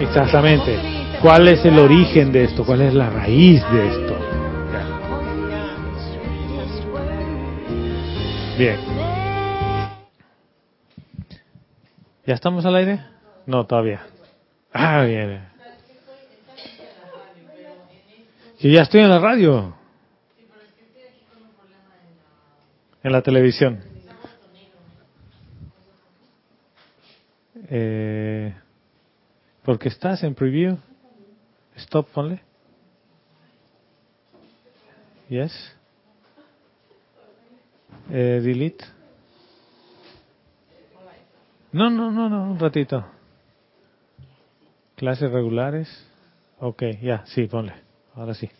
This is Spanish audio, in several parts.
Exactamente. ¿Cuál es el origen de esto? ¿Cuál es la raíz de esto? Bien. ¿Ya estamos al aire? No, todavía. Ah, bien. Yo ya estoy en la radio. En la televisión. Eh, porque estás en preview. Stop, ponle. Yes. Eh, delete. No, no, no, no, un ratito. Clases regulares. Ok, ya, sí, ponle. Ahora sí.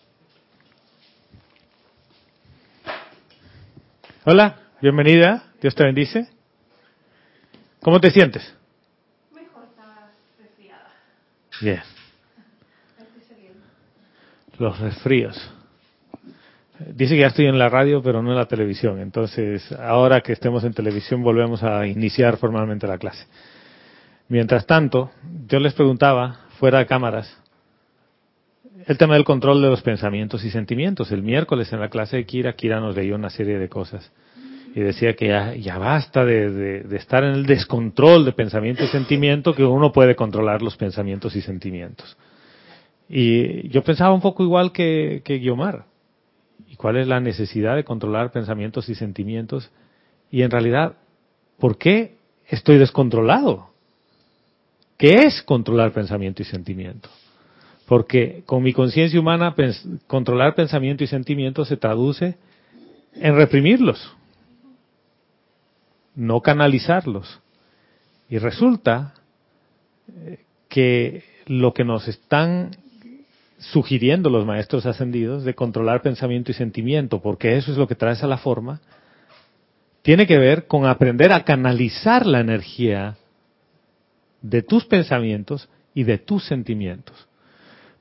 Hola, bienvenida. Dios te bendice. ¿Cómo te sientes? Mejor, estaba resfriada. Bien. Los resfríos. Dice que ya estoy en la radio, pero no en la televisión. Entonces, ahora que estemos en televisión, volvemos a iniciar formalmente la clase. Mientras tanto, yo les preguntaba, fuera de cámaras, el tema del control de los pensamientos y sentimientos. El miércoles en la clase de Kira, Kira nos leyó una serie de cosas y decía que ya, ya basta de, de, estar en el descontrol de pensamiento y sentimiento, que uno puede controlar los pensamientos y sentimientos. Y yo pensaba un poco igual que, que Guiomar. ¿Y cuál es la necesidad de controlar pensamientos y sentimientos? Y en realidad, ¿por qué estoy descontrolado? ¿Qué es controlar pensamiento y sentimiento? Porque con mi conciencia humana, controlar pensamiento y sentimiento se traduce en reprimirlos, no canalizarlos. Y resulta que lo que nos están sugiriendo los maestros ascendidos de controlar pensamiento y sentimiento, porque eso es lo que traes a la forma, tiene que ver con aprender a canalizar la energía de tus pensamientos y de tus sentimientos.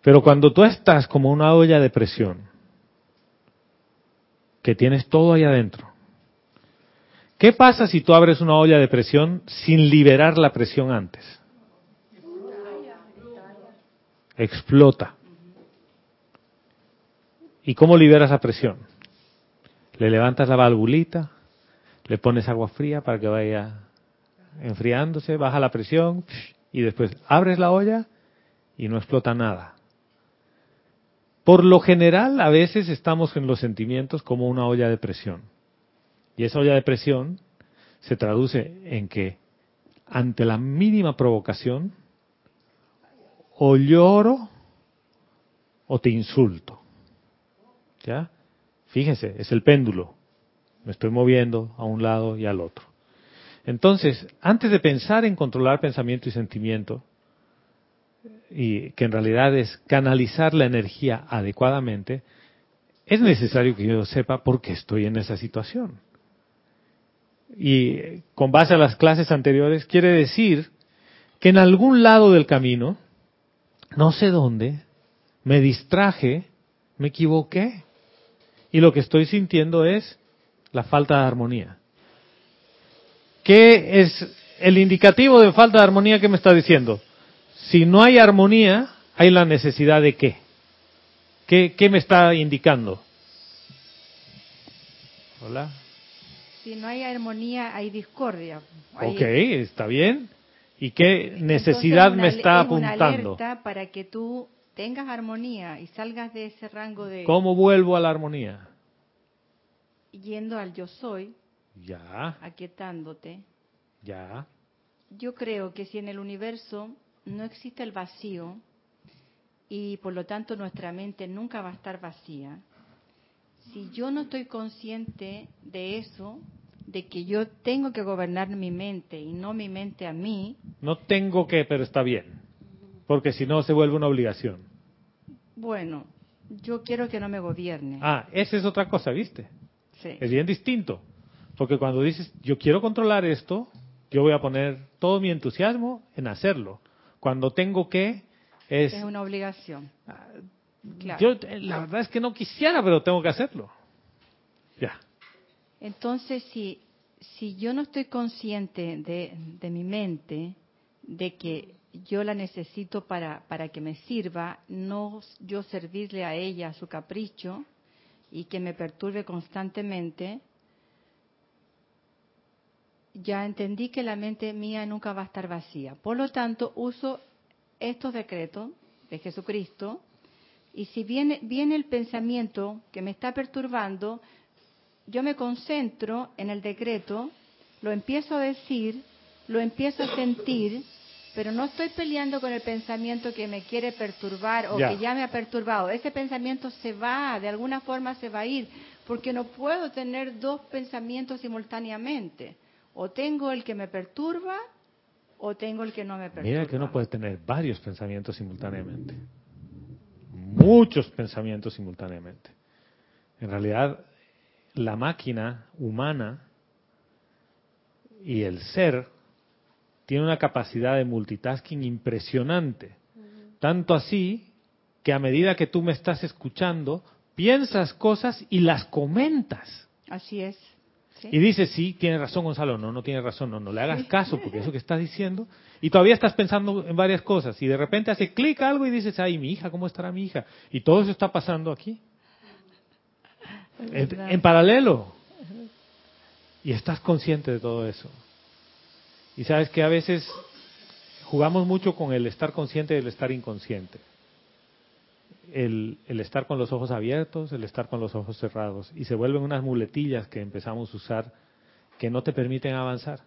Pero cuando tú estás como una olla de presión, que tienes todo ahí adentro, ¿qué pasa si tú abres una olla de presión sin liberar la presión antes? Explota. ¿Y cómo liberas la presión? Le levantas la valvulita, le pones agua fría para que vaya enfriándose, baja la presión y después abres la olla y no explota nada. Por lo general, a veces estamos en los sentimientos como una olla de presión. Y esa olla de presión se traduce en que ante la mínima provocación, o lloro o te insulto. ¿Ya? Fíjense, es el péndulo. Me estoy moviendo a un lado y al otro. Entonces, antes de pensar en controlar pensamiento y sentimiento, y que en realidad es canalizar la energía adecuadamente, es necesario que yo sepa por qué estoy en esa situación. Y con base a las clases anteriores, quiere decir que en algún lado del camino, no sé dónde, me distraje, me equivoqué, y lo que estoy sintiendo es la falta de armonía. ¿Qué es el indicativo de falta de armonía que me está diciendo? Si no hay armonía, hay la necesidad de qué? ¿Qué, qué me está indicando? Hola. Si no hay armonía, hay discordia. Hay... Ok, está bien. ¿Y qué necesidad Entonces, me está es una apuntando? alerta para que tú tengas armonía y salgas de ese rango de ¿Cómo vuelvo a la armonía? yendo al yo soy, Ya, aquietándote. ya. Yo creo que si en el universo no existe el vacío y por lo tanto nuestra mente nunca va a estar vacía, si yo no estoy consciente de eso, de que yo tengo que gobernar mi mente y no mi mente a mí, No tengo que, pero está bien. Porque si no se vuelve una obligación. bueno, yo quiero que no me gobierne. Ah, esa es otra cosa, ¿viste? Sí. Es bien distinto. Porque cuando dices, yo quiero controlar esto, yo voy a poner todo mi entusiasmo en hacerlo. Cuando tengo que, es... Es una obligación. Claro. Yo, eh, la verdad es que no quisiera, pero tengo que hacerlo. Entonces, si, si yo no estoy consciente de, de mi mente, de que yo la necesito para, para que me sirva, no yo servirle a ella a su capricho y que me perturbe constantemente, ya entendí que la mente mía nunca va a estar vacía. Por lo tanto, uso estos decretos de Jesucristo y si viene, viene el pensamiento que me está perturbando, yo me concentro en el decreto, lo empiezo a decir, lo empiezo a sentir, pero no estoy peleando con el pensamiento que me quiere perturbar o que ya me ha perturbado. Ese pensamiento se va, de alguna forma se va a ir, porque no puedo tener dos pensamientos simultáneamente. O tengo el que me perturba o tengo el que no me perturba. Mira que uno puede tener varios pensamientos simultáneamente. Muchos pensamientos simultáneamente. En realidad, la máquina humana y el ser tiene una capacidad de multitasking impresionante. Tanto así que a medida que tú me estás escuchando, piensas cosas y las comentas. Así es. Y dices, sí, tiene razón Gonzalo, no, no tiene razón, no, no le hagas caso porque eso que estás diciendo, y todavía estás pensando en varias cosas, y de repente hace clic algo y dices, ay, mi hija, ¿cómo estará mi hija? Y todo eso está pasando aquí. En paralelo. Y estás consciente de todo eso. Y sabes que a veces jugamos mucho con el estar consciente y el estar inconsciente. El, estar con los ojos abiertos, el estar con los ojos cerrados. Y se vuelven unas muletillas que empezamos a usar que no te permiten avanzar.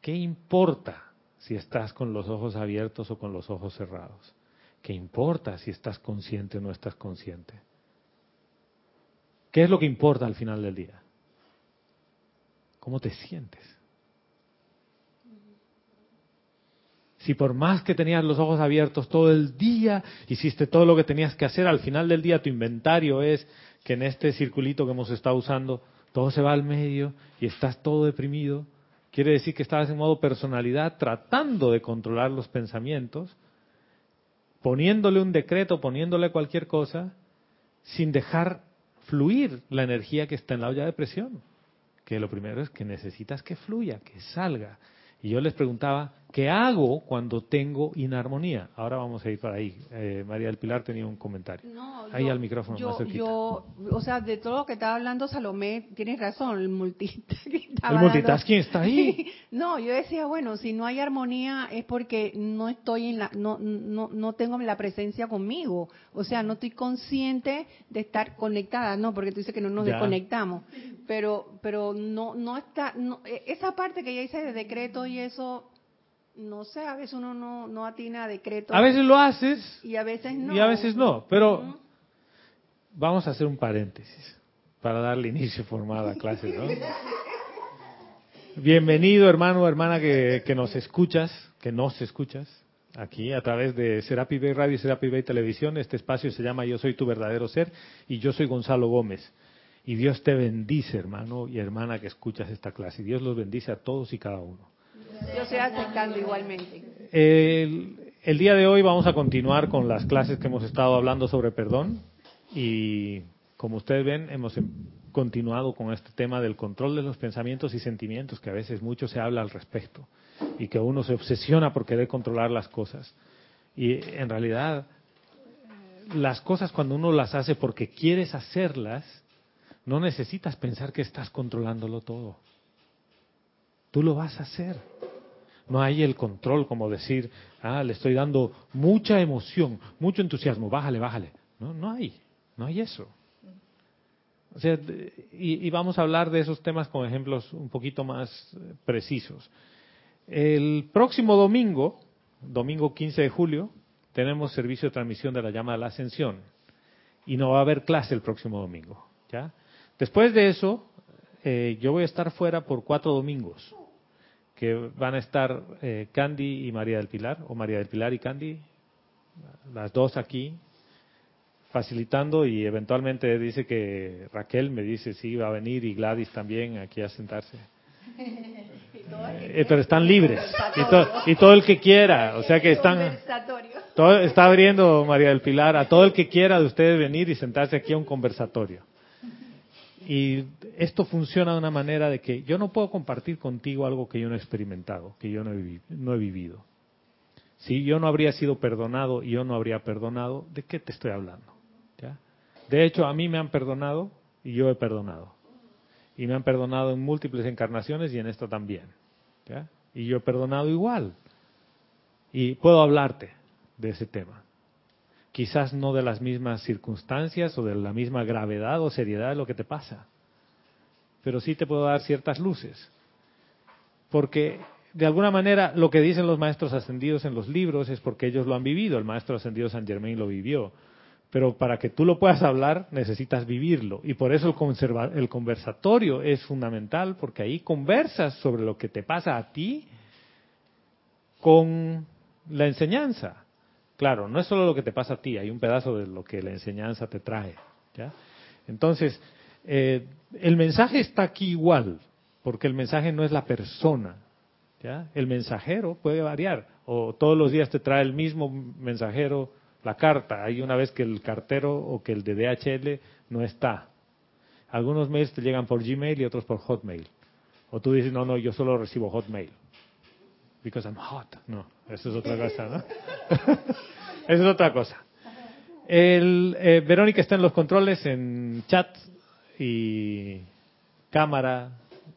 ¿Qué importa si estás con los ojos abiertos o con los ojos cerrados? ¿Qué importa si estás consciente o no estás consciente? ¿Qué es lo que importa al final del día? ¿Cómo te sientes? Si por más que tenías los ojos abiertos todo el día, hiciste todo lo que tenías que hacer, al final del día tu inventario es que en este circulito que hemos estado usando, todo se va al medio y estás todo deprimido, quiere decir que estabas en modo personalidad tratando de controlar los pensamientos, poniéndole un decreto, poniéndole cualquier cosa, sin dejar fluir la energía que está en la olla de presión que lo primero es que necesitas que fluya, que salga. Y yo les preguntaba, ¿qué hago cuando tengo inarmonía? Ahora vamos a ir para ahí. Eh, María del Pilar tenía un comentario. ahí al micrófono yo, más Yo, o sea, de todo lo que estaba hablando Salomé, tienes razón, el multitasking. El multitasking está ahí. no, yo decía, bueno, si no hay armonía es porque no estoy en la, no, no, no tengo la presencia conmigo. O sea, no estoy consciente de estar conectada, no, porque tú dices que no nos desconectamos. Pero, pero no, no está, e, esa parte que ya hice de decreto y eso no sé, a veces uno no, no atina a decreto. A veces lo haces. Y a veces no. Y a veces no. Pero vamos a hacer un paréntesis para darle inicio formal a la clase, ¿no? Bienvenido, hermano o hermana que, que, nos escuchas, que nos escuchas, aquí a través de Serapi Bay Radio y Serapi Bay Televisión. Este espacio se llama Yo Soy Tu Verdadero Ser y yo soy Gonzalo Gómez. Y Dios te bendice, hermano y hermana que escuchas esta clase. Y Dios los bendice a todos y cada uno. Yo estoy aceptando igualmente. El, día de hoy vamos a continuar con las clases que hemos estado hablando sobre perdón y como ustedes ven hemos em, continuado con este tema del control de los pensamientos y sentimientos que a veces mucho se habla al respecto y que uno se obsesiona por querer controlar las cosas y en realidad las cosas cuando uno las hace porque quieres hacerlas no necesitas pensar que estás controlándolo todo tú lo vas a hacer no hay el control como decir, ah, le estoy dando mucha emoción, mucho entusiasmo, bájale, bájale. No, no hay, no hay eso. O sea, y, vamos a hablar de esos temas con ejemplos un poquito más eh, precisos. El próximo domingo, domingo 15 de julio, tenemos servicio de transmisión de la llama de la ascensión y no va a haber clase el próximo domingo. ¿ya? Después de eso, eh, yo voy a estar fuera por cuatro domingos que van a estar eh, Candy y María del Pilar, o María del Pilar y Candy, las dos aquí, facilitando y eventualmente dice que Raquel me dice si va a venir y Gladys también aquí a sentarse. Eh, pero están libres y, todo el que quiera, o sea que están todo, está abriendo María del Pilar a todo el que quiera de ustedes venir y sentarse aquí a un conversatorio. Y esto funciona de una manera de que yo no puedo compartir contigo algo que yo no he experimentado, que yo no he, no he vivido. Si yo no habría sido perdonado y yo no habría perdonado, ¿de qué te estoy hablando? De hecho, a mí me han perdonado y yo he perdonado. Y me han perdonado en múltiples encarnaciones y en esta también. Y yo he perdonado igual. Y puedo hablarte de ese tema. Quizás no de las mismas circunstancias o de la misma gravedad o seriedad de lo que te pasa. Pero sí te puedo dar ciertas luces. Porque de alguna manera lo que dicen los maestros ascendidos en los libros es porque ellos lo han vivido. El maestro ascendido San Germain lo vivió. Pero para que tú lo puedas hablar necesitas vivirlo. Y por eso el, el conversatorio es fundamental, porque ahí conversas sobre lo que te pasa a ti con la enseñanza. Claro, no es solo lo que te pasa a ti, hay un pedazo de lo que la enseñanza te trae. ¿ya? Entonces, eh, el mensaje está aquí igual, porque el mensaje no es la persona. ¿ya? El mensajero puede variar, o todos los días te trae el mismo mensajero la carta. Hay una vez que el cartero o que el de DHL no está. Algunos mails te llegan por Gmail y otros por Hotmail. O tú dices, no, no, yo solo recibo Hotmail because I'm hot. No, eso es otra cosa, ¿no? eso es otra cosa. Eh, Verónica está en los controles, en chat y cámara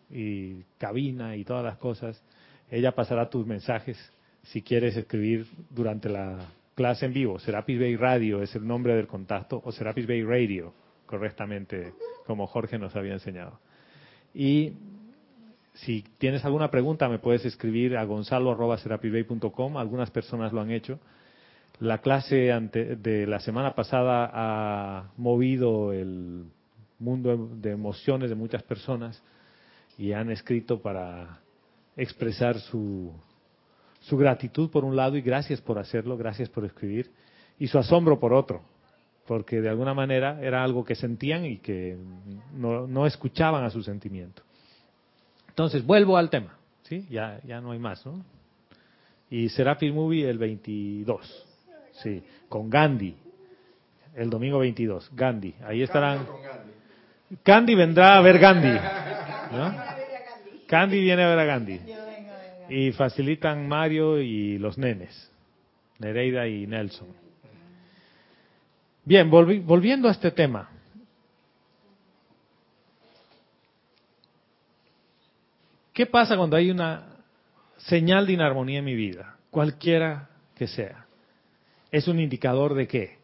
y cabina y todas las cosas. Ella pasará tus mensajes si quieres escribir durante la clase en vivo. Serapis Bay Radio es el nombre del contacto o Serapis Bay Radio, correctamente, como Jorge nos había enseñado. Y si tienes alguna pregunta, me puedes escribir a gonzalo.com. Algunas personas lo han hecho. La clase de la semana pasada ha movido el mundo de emociones de muchas personas y han escrito para expresar su, gratitud por un lado y gracias por hacerlo, gracias por escribir, y su asombro por otro, porque de alguna manera era algo que sentían y que no, no escuchaban a su sentimiento. Entonces, vuelvo al tema, ¿sí? Ya, ya no hay más, ¿no? Y Serapis Movie el 22, sí, con Gandhi, el domingo 22, Gandhi, ahí estarán. Gandhi vendrá a ver Gandhi, ¿no? Gandhi viene a ver a Gandhi. Y facilitan Mario y los nenes, Nereida y Nelson. Bien, volviendo a este tema. ¿Qué pasa cuando hay una señal de inarmonía en mi vida? Cualquiera que sea. ¿Es un indicador de qué?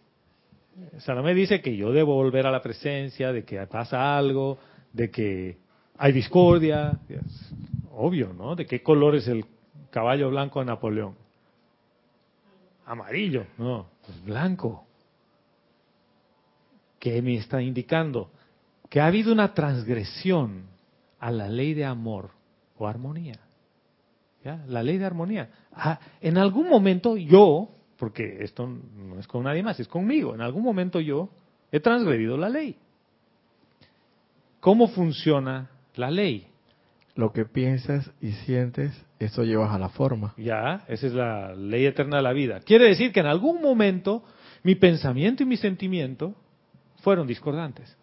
Salomé dice que yo debo volver a la presencia, de que pasa algo, de que hay discordia. obvio, ¿no? ¿De qué color es el caballo blanco de Napoleón? Amarillo, no, es blanco. ¿Qué me está indicando? Que ha habido una transgresión a la ley de amor o armonía. ¿Ya? La ley de armonía. Ah, en algún momento yo, porque esto no es con nadie más, es conmigo, en algún momento yo he transgredido la ley. ¿Cómo funciona la ley? Lo que piensas y sientes, eso llevas a la forma. Ya, esa es la ley eterna de la vida. Quiere decir que en algún momento mi pensamiento y mi sentimiento fueron discordantes.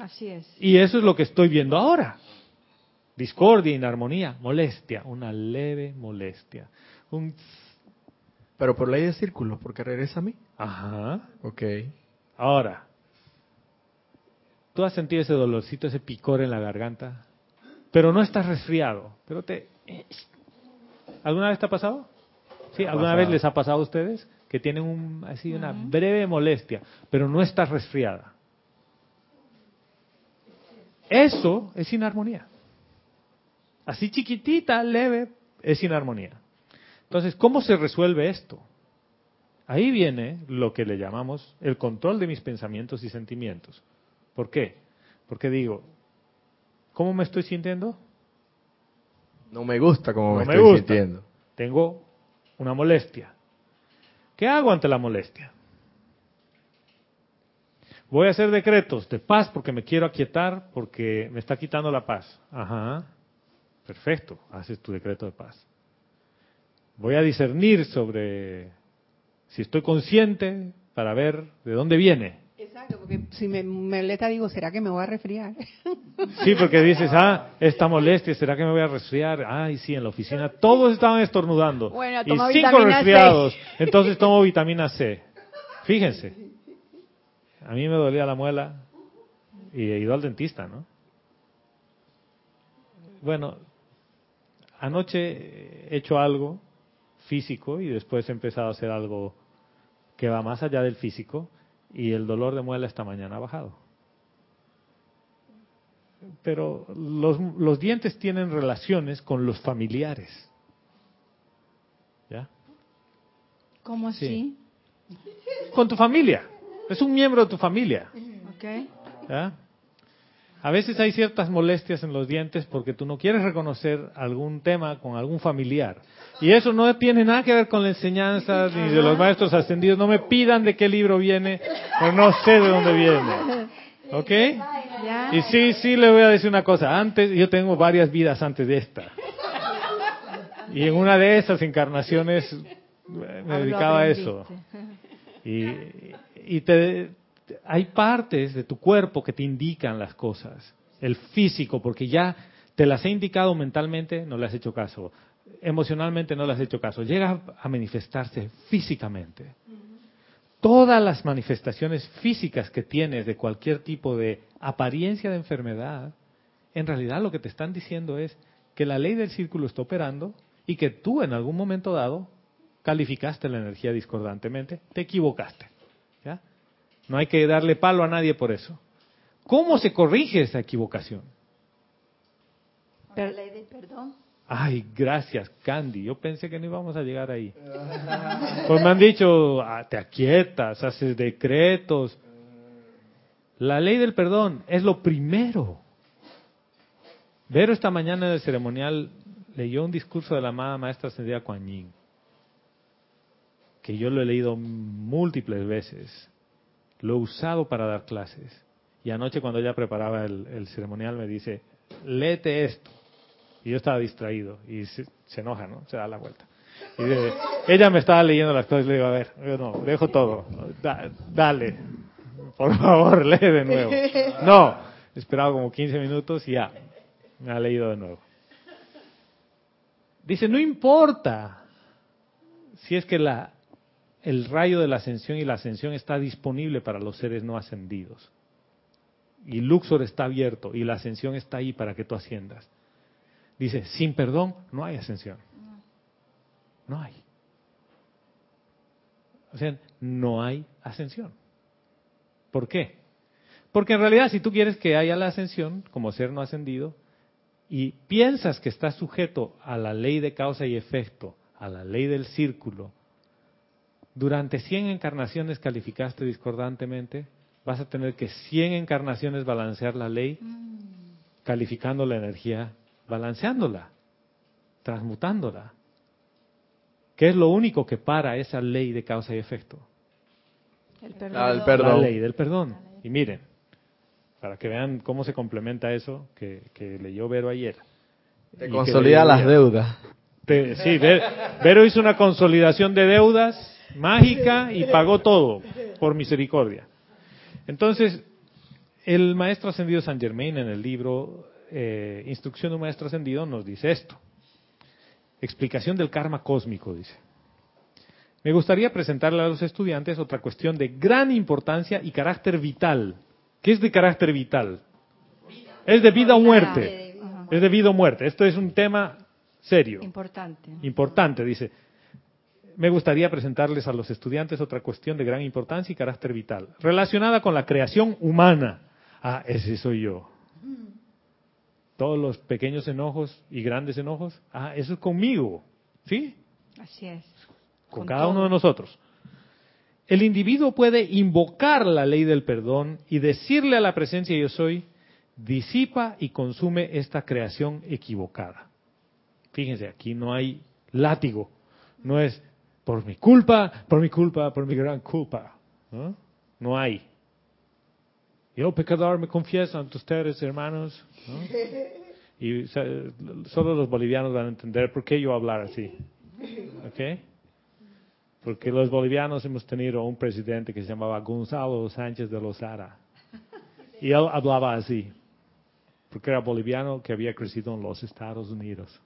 Así es. Y eso es lo que estoy viendo ahora discordia, inarmonía, molestia, una leve molestia. Un... Pero por ley de círculos, porque regresa a mí. Ajá. Ok. Ahora, tú has sentido ese dolorcito, ese picor en la garganta, pero no estás resfriado, pero te... ¿Alguna vez te ha pasado? Sí, ¿alguna vez les ha pasado a ustedes que tienen un, así una breve molestia, pero no estás resfriada? Eso es inarmonía así chiquitita, leve, es inarmonía. Entonces, ¿cómo se resuelve esto? Ahí viene lo que le llamamos el control de mis pensamientos y sentimientos. ¿Por qué? Porque digo, ¿cómo me estoy sintiendo? No me gusta cómo me, estoy sintiendo. Tengo una molestia. ¿Qué hago ante la molestia? Voy a hacer decretos de paz porque me quiero aquietar, porque me está quitando la paz. Ajá. Perfecto, haces tu decreto de paz. Voy a discernir sobre si estoy consciente para ver de dónde viene. Exacto, porque si me molesta digo, ¿será que me voy a resfriar? Sí, porque dices, ah, esta molestia, ¿será que me voy a resfriar? Ay, sí, en la oficina todos estaban estornudando. Bueno, y cinco vitamina C. resfriados. Entonces tomo vitamina C. Fíjense. A mí me dolía la muela y he ido al dentista, ¿no? Bueno, anoche he hecho algo físico y después he empezado a hacer algo que va más allá del físico y el dolor de muela esta mañana ha bajado. Pero los, los dientes tienen relaciones con los familiares. ¿Ya? ¿Cómo Sí. así? Con tu familia. Es un miembro de tu familia. ¿ya? A veces hay ciertas molestias en los dientes porque tú no quieres reconocer algún tema con algún familiar. Y eso no tiene nada que ver con la enseñanza ni de los maestros ascendidos. No me pidan de qué libro viene, pero no sé de dónde viene. ¿Ok? Y sí, sí le voy a decir una cosa. Antes, yo tengo varias vidas antes de esta. Y en una de esas encarnaciones me Algo dedicaba a eso. Y, y te, hay partes de tu cuerpo que te indican las cosas. El físico, porque ya te las he indicado mentalmente, no le has hecho caso. Emocionalmente no le has hecho caso. Llega a manifestarse físicamente. Todas las manifestaciones físicas que tienes de cualquier tipo de apariencia de enfermedad, en realidad lo que te están diciendo es que la ley del círculo está operando y que tú en algún momento dado calificaste la energía discordantemente, te equivocaste. No hay que darle palo a nadie por eso. ¿Cómo se corrige esa equivocación? ¿La ley del perdón? Ay, gracias, Candy. Yo pensé que no íbamos a llegar ahí. Pues me han dicho, ah, te aquietas, haces decretos. La ley del perdón es lo primero. Vero esta mañana en el ceremonial leyó un discurso de la amada maestra ascendida Kuan Yin, que yo lo he leído múltiples veces. Lo he usado para dar clases. Y anoche cuando ella preparaba el, ceremonial me dice, léete esto. Y yo estaba distraído y se, enoja, ¿no? Se da la vuelta. Y dice, ella me estaba leyendo las cosas y le digo, a ver, no, dejo todo. Da- dale, por favor, lee de nuevo. No, esperaba como 15 minutos y ya, me ha leído de nuevo. Dice, no importa si es que la, el rayo de la ascensión y la ascensión está disponible para los seres no ascendidos. Y Luxor está abierto y la ascensión está ahí para que tú asciendas. Dice, sin perdón no hay ascensión. No hay. O sea, no hay ascensión. ¿Por qué? Porque en realidad si tú quieres que haya la ascensión como ser no ascendido y piensas que estás sujeto a la ley de causa y efecto, a la ley del círculo, durante 100 encarnaciones calificaste discordantemente, vas a tener que 100 encarnaciones balancear la ley, calificando la energía, balanceándola, transmutándola. ¿Qué es lo único que para esa ley de causa y efecto? El Ah, perdón. el perdón. La ley del perdón. Y miren, para que vean cómo se complementa eso que, que leyó Vero ayer. Te Y consolida las ayer. deudas. Te- sí, Ver- Vero hizo una consolidación de deudas mágica y pagó todo por misericordia. Entonces, el maestro ascendido San Germain en el libro eh, Instrucción de un maestro ascendido nos dice esto. Explicación del karma cósmico, dice. Me gustaría presentarle a los estudiantes otra cuestión de gran importancia y carácter vital. ¿Qué es de carácter vital? Es de vida o muerte. Es de vida o muerte. Esto es un tema serio, Importante. importante, dice. Me gustaría presentarles a los estudiantes otra cuestión de gran importancia y carácter vital, relacionada con la creación humana. Ah, ese soy yo. Todos los pequeños enojos y grandes enojos, ah, eso es conmigo, ¿sí? Así es. con, Con cada todo. uno de nosotros. El individuo puede invocar la ley del perdón y decirle a la presencia yo soy, disipa y consume esta creación equivocada. Fíjense, aquí no hay látigo, no es por mi culpa, por mi culpa, por mi gran culpa. No, hay. Yo pecador me confieso ante ustedes, hermanos. ¿no? Y solo los bolivianos van a entender por qué yo hablar así. ¿Ok? Porque los bolivianos hemos tenido un presidente que se llamaba Gonzalo Sánchez de Lozada. Y él hablaba así, porque era boliviano que había crecido en los Estados Unidos.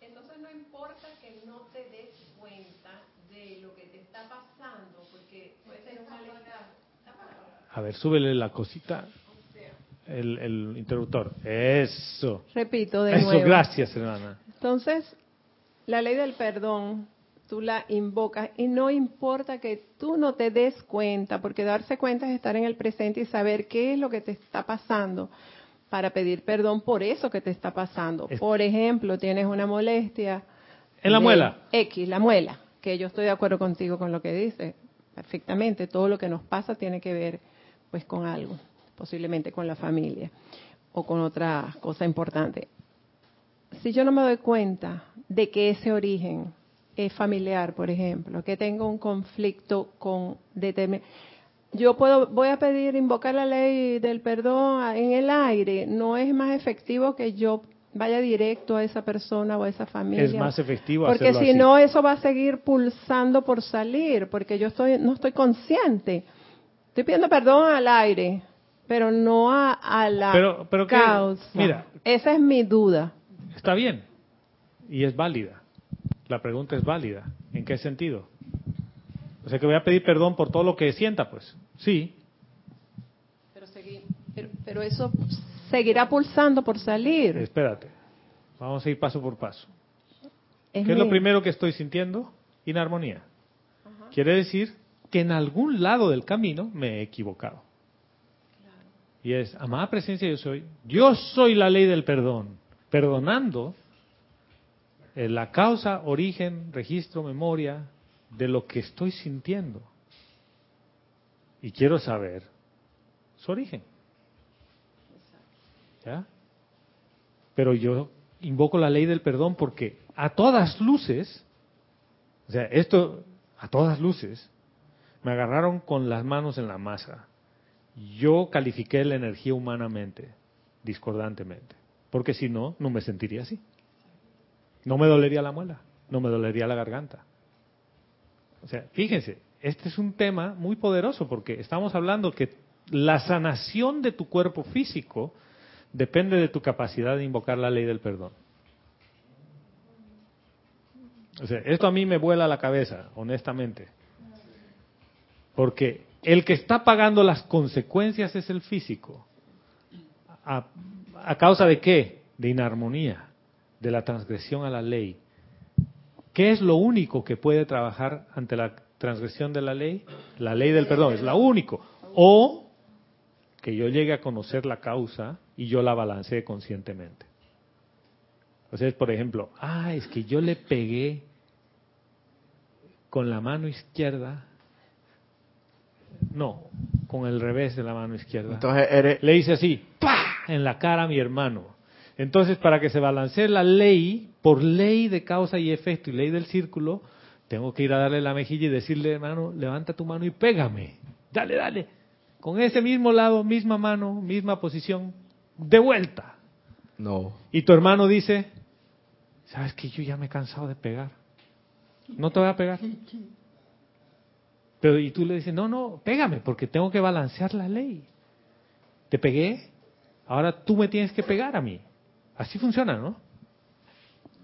Entonces no importa que no te des cuenta de lo que te está pasando, porque puede ser un malestar. A ver, súbele la cosita. El, el interruptor. Eso. Repito de Eso, nuevo. gracias, hermana. Entonces, la ley del perdón, tú la invocas y no importa que tú no te des cuenta, porque darse cuenta es estar en el presente y saber qué es lo que te está pasando para pedir perdón por eso que te está pasando. Por ejemplo, tienes una molestia. En la muela. X, la muela, que yo estoy de acuerdo contigo con lo que dices. Perfectamente, todo lo que nos pasa tiene que ver pues con algo, posiblemente con la familia o con otra cosa importante. Si yo no me doy cuenta de que ese origen es familiar, por ejemplo, que tengo un conflicto con determin- yo puedo voy a pedir invocar la ley del perdón en el aire, no es más efectivo que yo vaya directo a esa persona o a esa familia. Es más efectivo Porque si no, eso va a seguir pulsando por salir, porque yo estoy, no estoy consciente. Estoy pidiendo perdón al aire, pero no a, a la Pero- pero que- causa. mira. Esa es mi duda. Está bien. Y es válida. La pregunta es válida. ¿En qué sentido? O sea que voy a pedir perdón por todo lo que sienta, pues. Sí. Pero, segui- pero, pero eso seguirá pulsando por salir. Espérate. Vamos a ir paso por paso. Es ¿Qué es lo primero que estoy sintiendo? Inarmonía. Quiere decir que en algún lado del camino me he equivocado. Y es, amada presencia yo soy, yo soy la ley del perdón. Perdonando eh, la causa, origen, registro, memoria de lo que estoy sintiendo. Y quiero saber su origen. ¿Ya? Pero yo invoco la ley del perdón porque a todas luces, o sea, esto a todas luces, me agarraron con las manos en la masa. Yo califiqué la energía humanamente, discordantemente, porque si no, no me sentiría así. No me dolería la muela, no me dolería la garganta. O sea, fíjense, este es un tema muy poderoso porque estamos hablando que la sanación de tu cuerpo físico depende de tu capacidad de invocar la ley del perdón. O sea, esto a mí me vuela la cabeza, honestamente. Porque el que está pagando las consecuencias es el físico. ¿A, a causa de qué? De inarmonía, de la transgresión a la ley. ¿Qué es lo único que puede trabajar ante la transgresión de la ley? La ley del perdón, es la único. O que yo llegue a conocer la causa y yo la balancee conscientemente. O sea, por ejemplo, ah, es que yo le pegué con la mano izquierda. No, con el revés de la mano izquierda. Entonces eres, Le hice así, ¡pa! en la cara a mi hermano. Entonces, para que se balancee la ley, por ley de causa y efecto y ley del círculo, tengo que ir a darle la mejilla y decirle, hermano, levanta tu mano y pégame. Dale, dale. Con ese mismo lado, misma mano, misma posición, de vuelta. no. Y tu hermano dice, ¿sabes que yo ya me he cansado de pegar? No te voy a pegar. Pero y tú le dices, no, no, pégame, porque tengo que balancear la ley. Te pegué, ahora tú me tienes que pegar a mí. Así funciona, ¿no?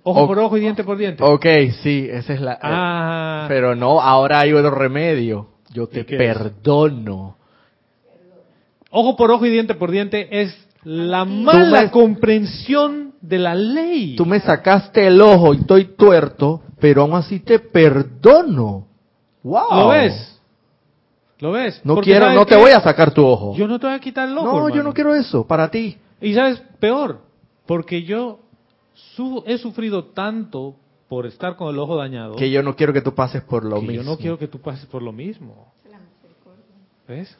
Ojo O- por ojo y diente por diente. Ok, sí, esa es la... Ah, Pero no, ahora hay otro remedio. Yo te es? perdono. ojo por ojo y diente por diente es la mala me- comprensión de la ley. Tú me sacaste el ojo y estoy tuerto, pero aún así te perdono. Wow. ¿Lo ves? ¿Lo ves? No Porque quiero, ¿sabes no te voy a sacar tu ojo. Yo no te voy a quitar el ojo. no, yo hermano. no quiero eso, para ti. Y sabes, peor, porque yo su- he sufrido tanto por estar con el ojo dañado Que yo no quiero que tú pases por lo que mismo. yo no quiero que tú pases por lo mismo. ¿Ves?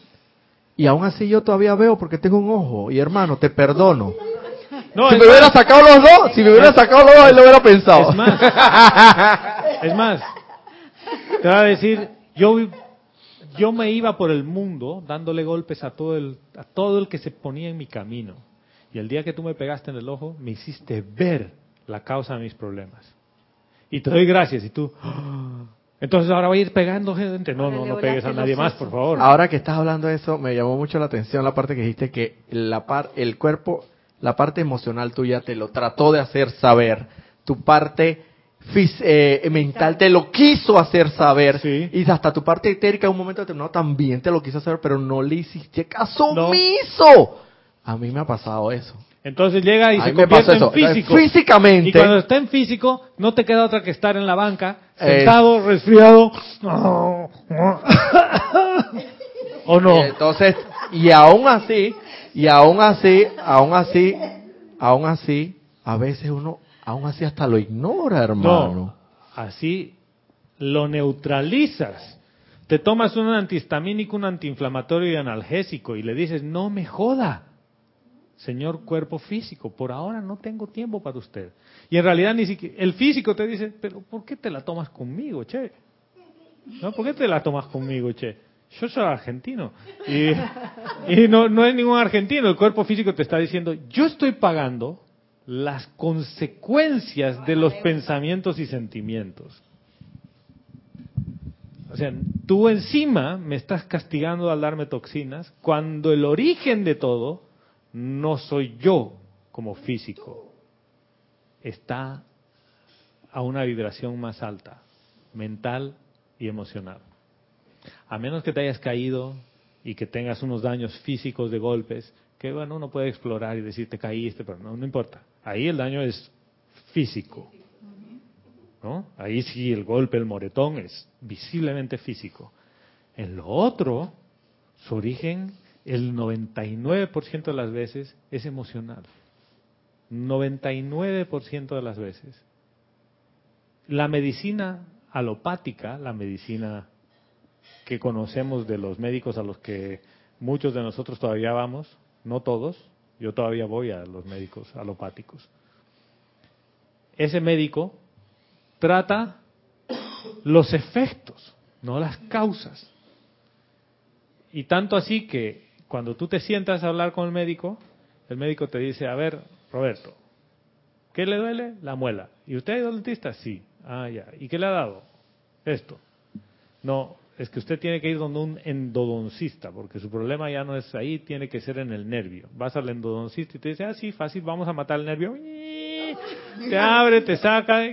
Y aún así yo todavía veo porque tengo un ojo. Y hermano, te perdono. No, si me hubiera sacado los dos, si me hubiera sacado los dos, ahí lo hubiera pensado. es más, es más, te voy a decir, yo, yo me iba por el mundo dándole golpes a todo el, a todo el que se ponía en mi camino. Y el día que tú me pegaste en el ojo, me hiciste ver la causa de mis problemas. Y te doy gracias. Y tú, "Ah, entonces ahora voy a ir pegando gente. No, no, no pegues a nadie más, por favor. Ahora que estás hablando de eso, me llamó mucho la atención la parte que dijiste que la par, el cuerpo, la parte emocional tuya te lo trató de hacer saber, tu parte fis- eh, mental te lo quiso hacer saber Sí. y hasta tu parte etérica en un momento determinado también te lo quiso hacer, pero no le hiciste caso No. omiso. A mí me ha pasado eso. Entonces llega y A se convierte en eso. físico. Físicamente. Y cuando está en físico, no te queda otra que estar en la banca, Eh. sentado, resfriado. ¿O no? Entonces, y aún así, y aún así, aún así, aún así, a veces uno, aún así hasta lo ignora, hermano. No, así lo neutralizas. Te tomas un antihistamínico, un antiinflamatorio y analgésico y le dices, no me joda, señor cuerpo físico, por ahora no tengo tiempo para usted. Y en realidad ni siquiera, el físico te dice, pero ¿por qué te la tomas conmigo, che? ¿No? ¿Por qué te la tomas conmigo, che? Yo soy argentino. Y, no es ningún argentino. El cuerpo físico te está diciendo, yo estoy pagando las consecuencias de los pensamientos y sentimientos. O sea, tú encima me estás castigando al darme toxinas cuando el origen de todo no soy yo como físico. Está a una vibración más alta, mental y emocional. A menos que te hayas caído y que tengas unos daños físicos de golpes, que bueno, uno puede explorar y decir te caíste, pero no, no importa. Ahí el daño es físico. ¿no? Ahí sí el golpe, el moretón es visiblemente físico. En lo otro, su origen, el 99% de las veces es emocional. 99% de las veces. La medicina alopática, la medicina que conocemos de los médicos a los que muchos de nosotros todavía vamos, no todos, yo todavía voy a los médicos alopáticos. Ese médico trata los efectos, no las causas. Y tanto así que cuando tú te sientas a hablar con el médico, el médico te dice, a ver, Roberto, ¿qué le duele? La muela. ¿Y usted al dentista? Sí. Ah, ya. ¿Y qué le ha dado? Esto. No, es que usted tiene que ir donde un endodoncista, porque su problema ya no es ahí, tiene que ser en el nervio. Vas al endodoncista y te dice, ah, sí, fácil, vamos a matar el nervio. Te abre, te saca,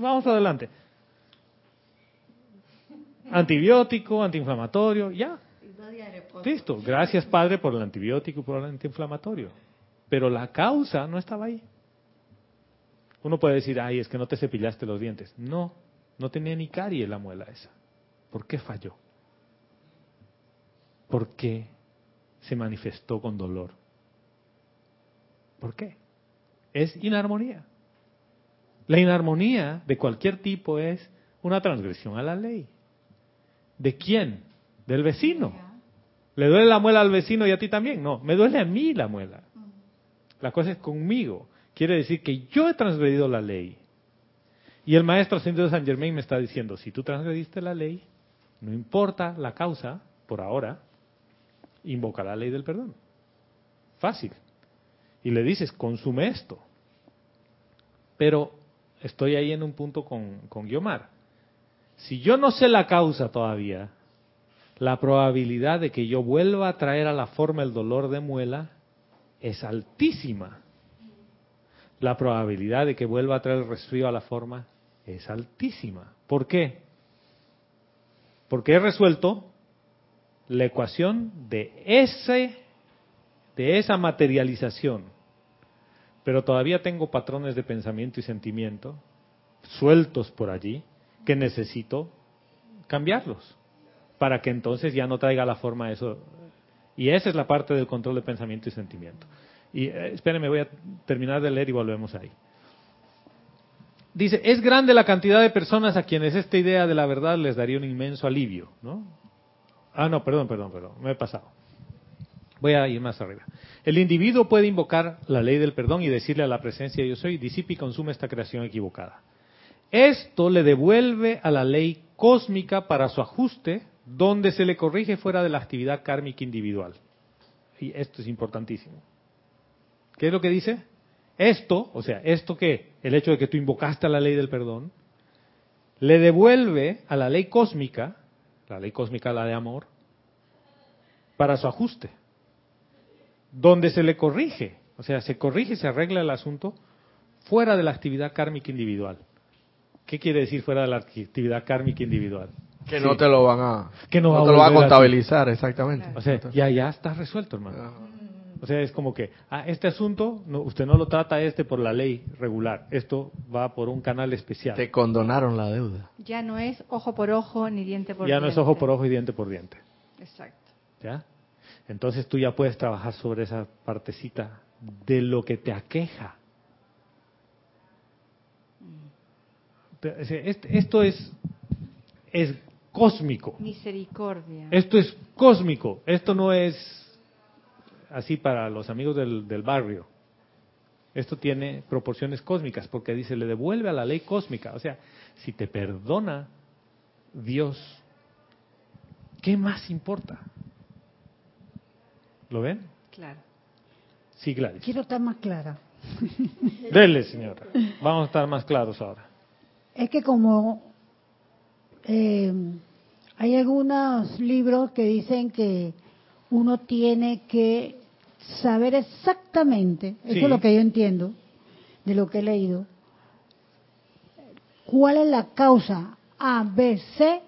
vamos adelante. Antibiótico, antiinflamatorio, ya. Listo. Gracias, Padre, por el antibiótico y por el antiinflamatorio. Pero la causa no estaba ahí. Uno puede decir, ay, es que no te cepillaste los dientes. No, no tenía ni carie la muela esa. ¿Por qué falló? ¿Por qué se manifestó con dolor? ¿Por qué? Es inarmonía. La inarmonía de cualquier tipo es una transgresión a la ley. ¿De quién? Del vecino. ¿Le duele la muela al vecino y a ti también? No, me duele a mí la muela. La cosa es conmigo. Quiere decir que yo he transgredido la ley. Y el maestro ascendido de San Germain me está diciendo, si tú transgrediste la ley, no importa la causa, por ahora, invoca la ley del perdón. Fácil. Y le dices, consume esto. Pero estoy ahí en un punto con, con Guiomar. Si yo no sé la causa todavía, la probabilidad de que yo vuelva a traer a la forma el dolor de muela es altísima. La probabilidad de que vuelva a traer el resfrío a la forma es altísima. ¿Por qué? Porque he resuelto la ecuación de ese de esa materialización. Pero todavía tengo patrones de pensamiento y sentimiento sueltos por allí que necesito cambiarlos para que entonces ya no traiga la forma eso. Y esa es la parte del control de pensamiento y sentimiento. Y eh, espérenme, voy a terminar de leer y volvemos ahí. Dice, es grande la cantidad de personas a quienes esta idea de la verdad les daría un inmenso alivio, ¿no? Ah, no, perdón, perdón, perdón, me he pasado. Voy a ir más arriba. El individuo puede invocar la ley del perdón y decirle a la presencia yo soy, disipe y consume esta creación equivocada. Esto le devuelve a la ley cósmica para su ajuste, donde se le corrige fuera de la actividad kármica individual. Y esto es importantísimo. ¿Qué es lo que dice? Esto, o sea, esto que, el hecho de que tú invocaste a la ley del perdón, le devuelve a la ley cósmica, la ley cósmica, la de amor, para su ajuste, donde se le corrige, o sea, se corrige se arregla el asunto fuera de la actividad kármica individual. ¿Qué quiere decir fuera de la actividad kármica individual? Que no te lo van a, que no, te lo van a contabilizar, exactamente. O sea, ya, ya está resuelto, hermano. O sea, es como que, ah, este asunto, no, usted no lo trata este por la ley regular, esto va por un canal especial. Te condonaron la deuda. Ya no es ojo por ojo ni diente por ya diente. Ya no es ojo por ojo y diente por diente. Exacto. ¿Ya? Entonces tú ya puedes trabajar sobre esa partecita de lo que te aqueja. Esto es, es cósmico. Misericordia. Esto es cósmico. Esto no es así para los amigos del, del barrio. Esto tiene proporciones cósmicas porque dice, le devuelve a la ley cósmica. O sea, si te perdona Dios, ¿qué más importa? ¿Lo ven? Claro. Sí, Gladys. Quiero estar más clara. Dele, señora. Vamos a estar más claros ahora. Es que como eh, hay algunos libros que dicen que uno tiene que saber exactamente, eso es lo que yo entiendo de lo que he leído, cuál es la causa A, B, C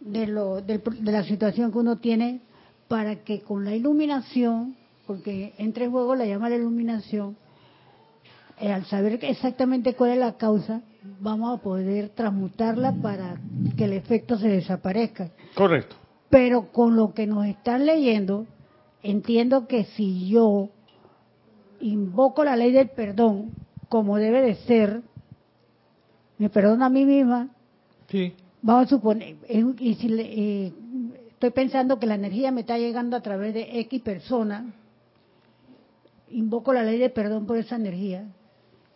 de, lo, de, de la situación que uno tiene para que con la iluminación, porque entre juego la llama la iluminación, eh, al saber exactamente cuál es la causa, vamos a poder transmutarla para que el efecto se desaparezca. Correcto. Pero con lo que nos están leyendo, entiendo que si yo invoco la ley del perdón como debe de ser, me perdono a mí misma, sí. vamos a suponer, y si eh, estoy pensando que la energía me está llegando a través de X persona, invoco la ley del perdón por esa energía,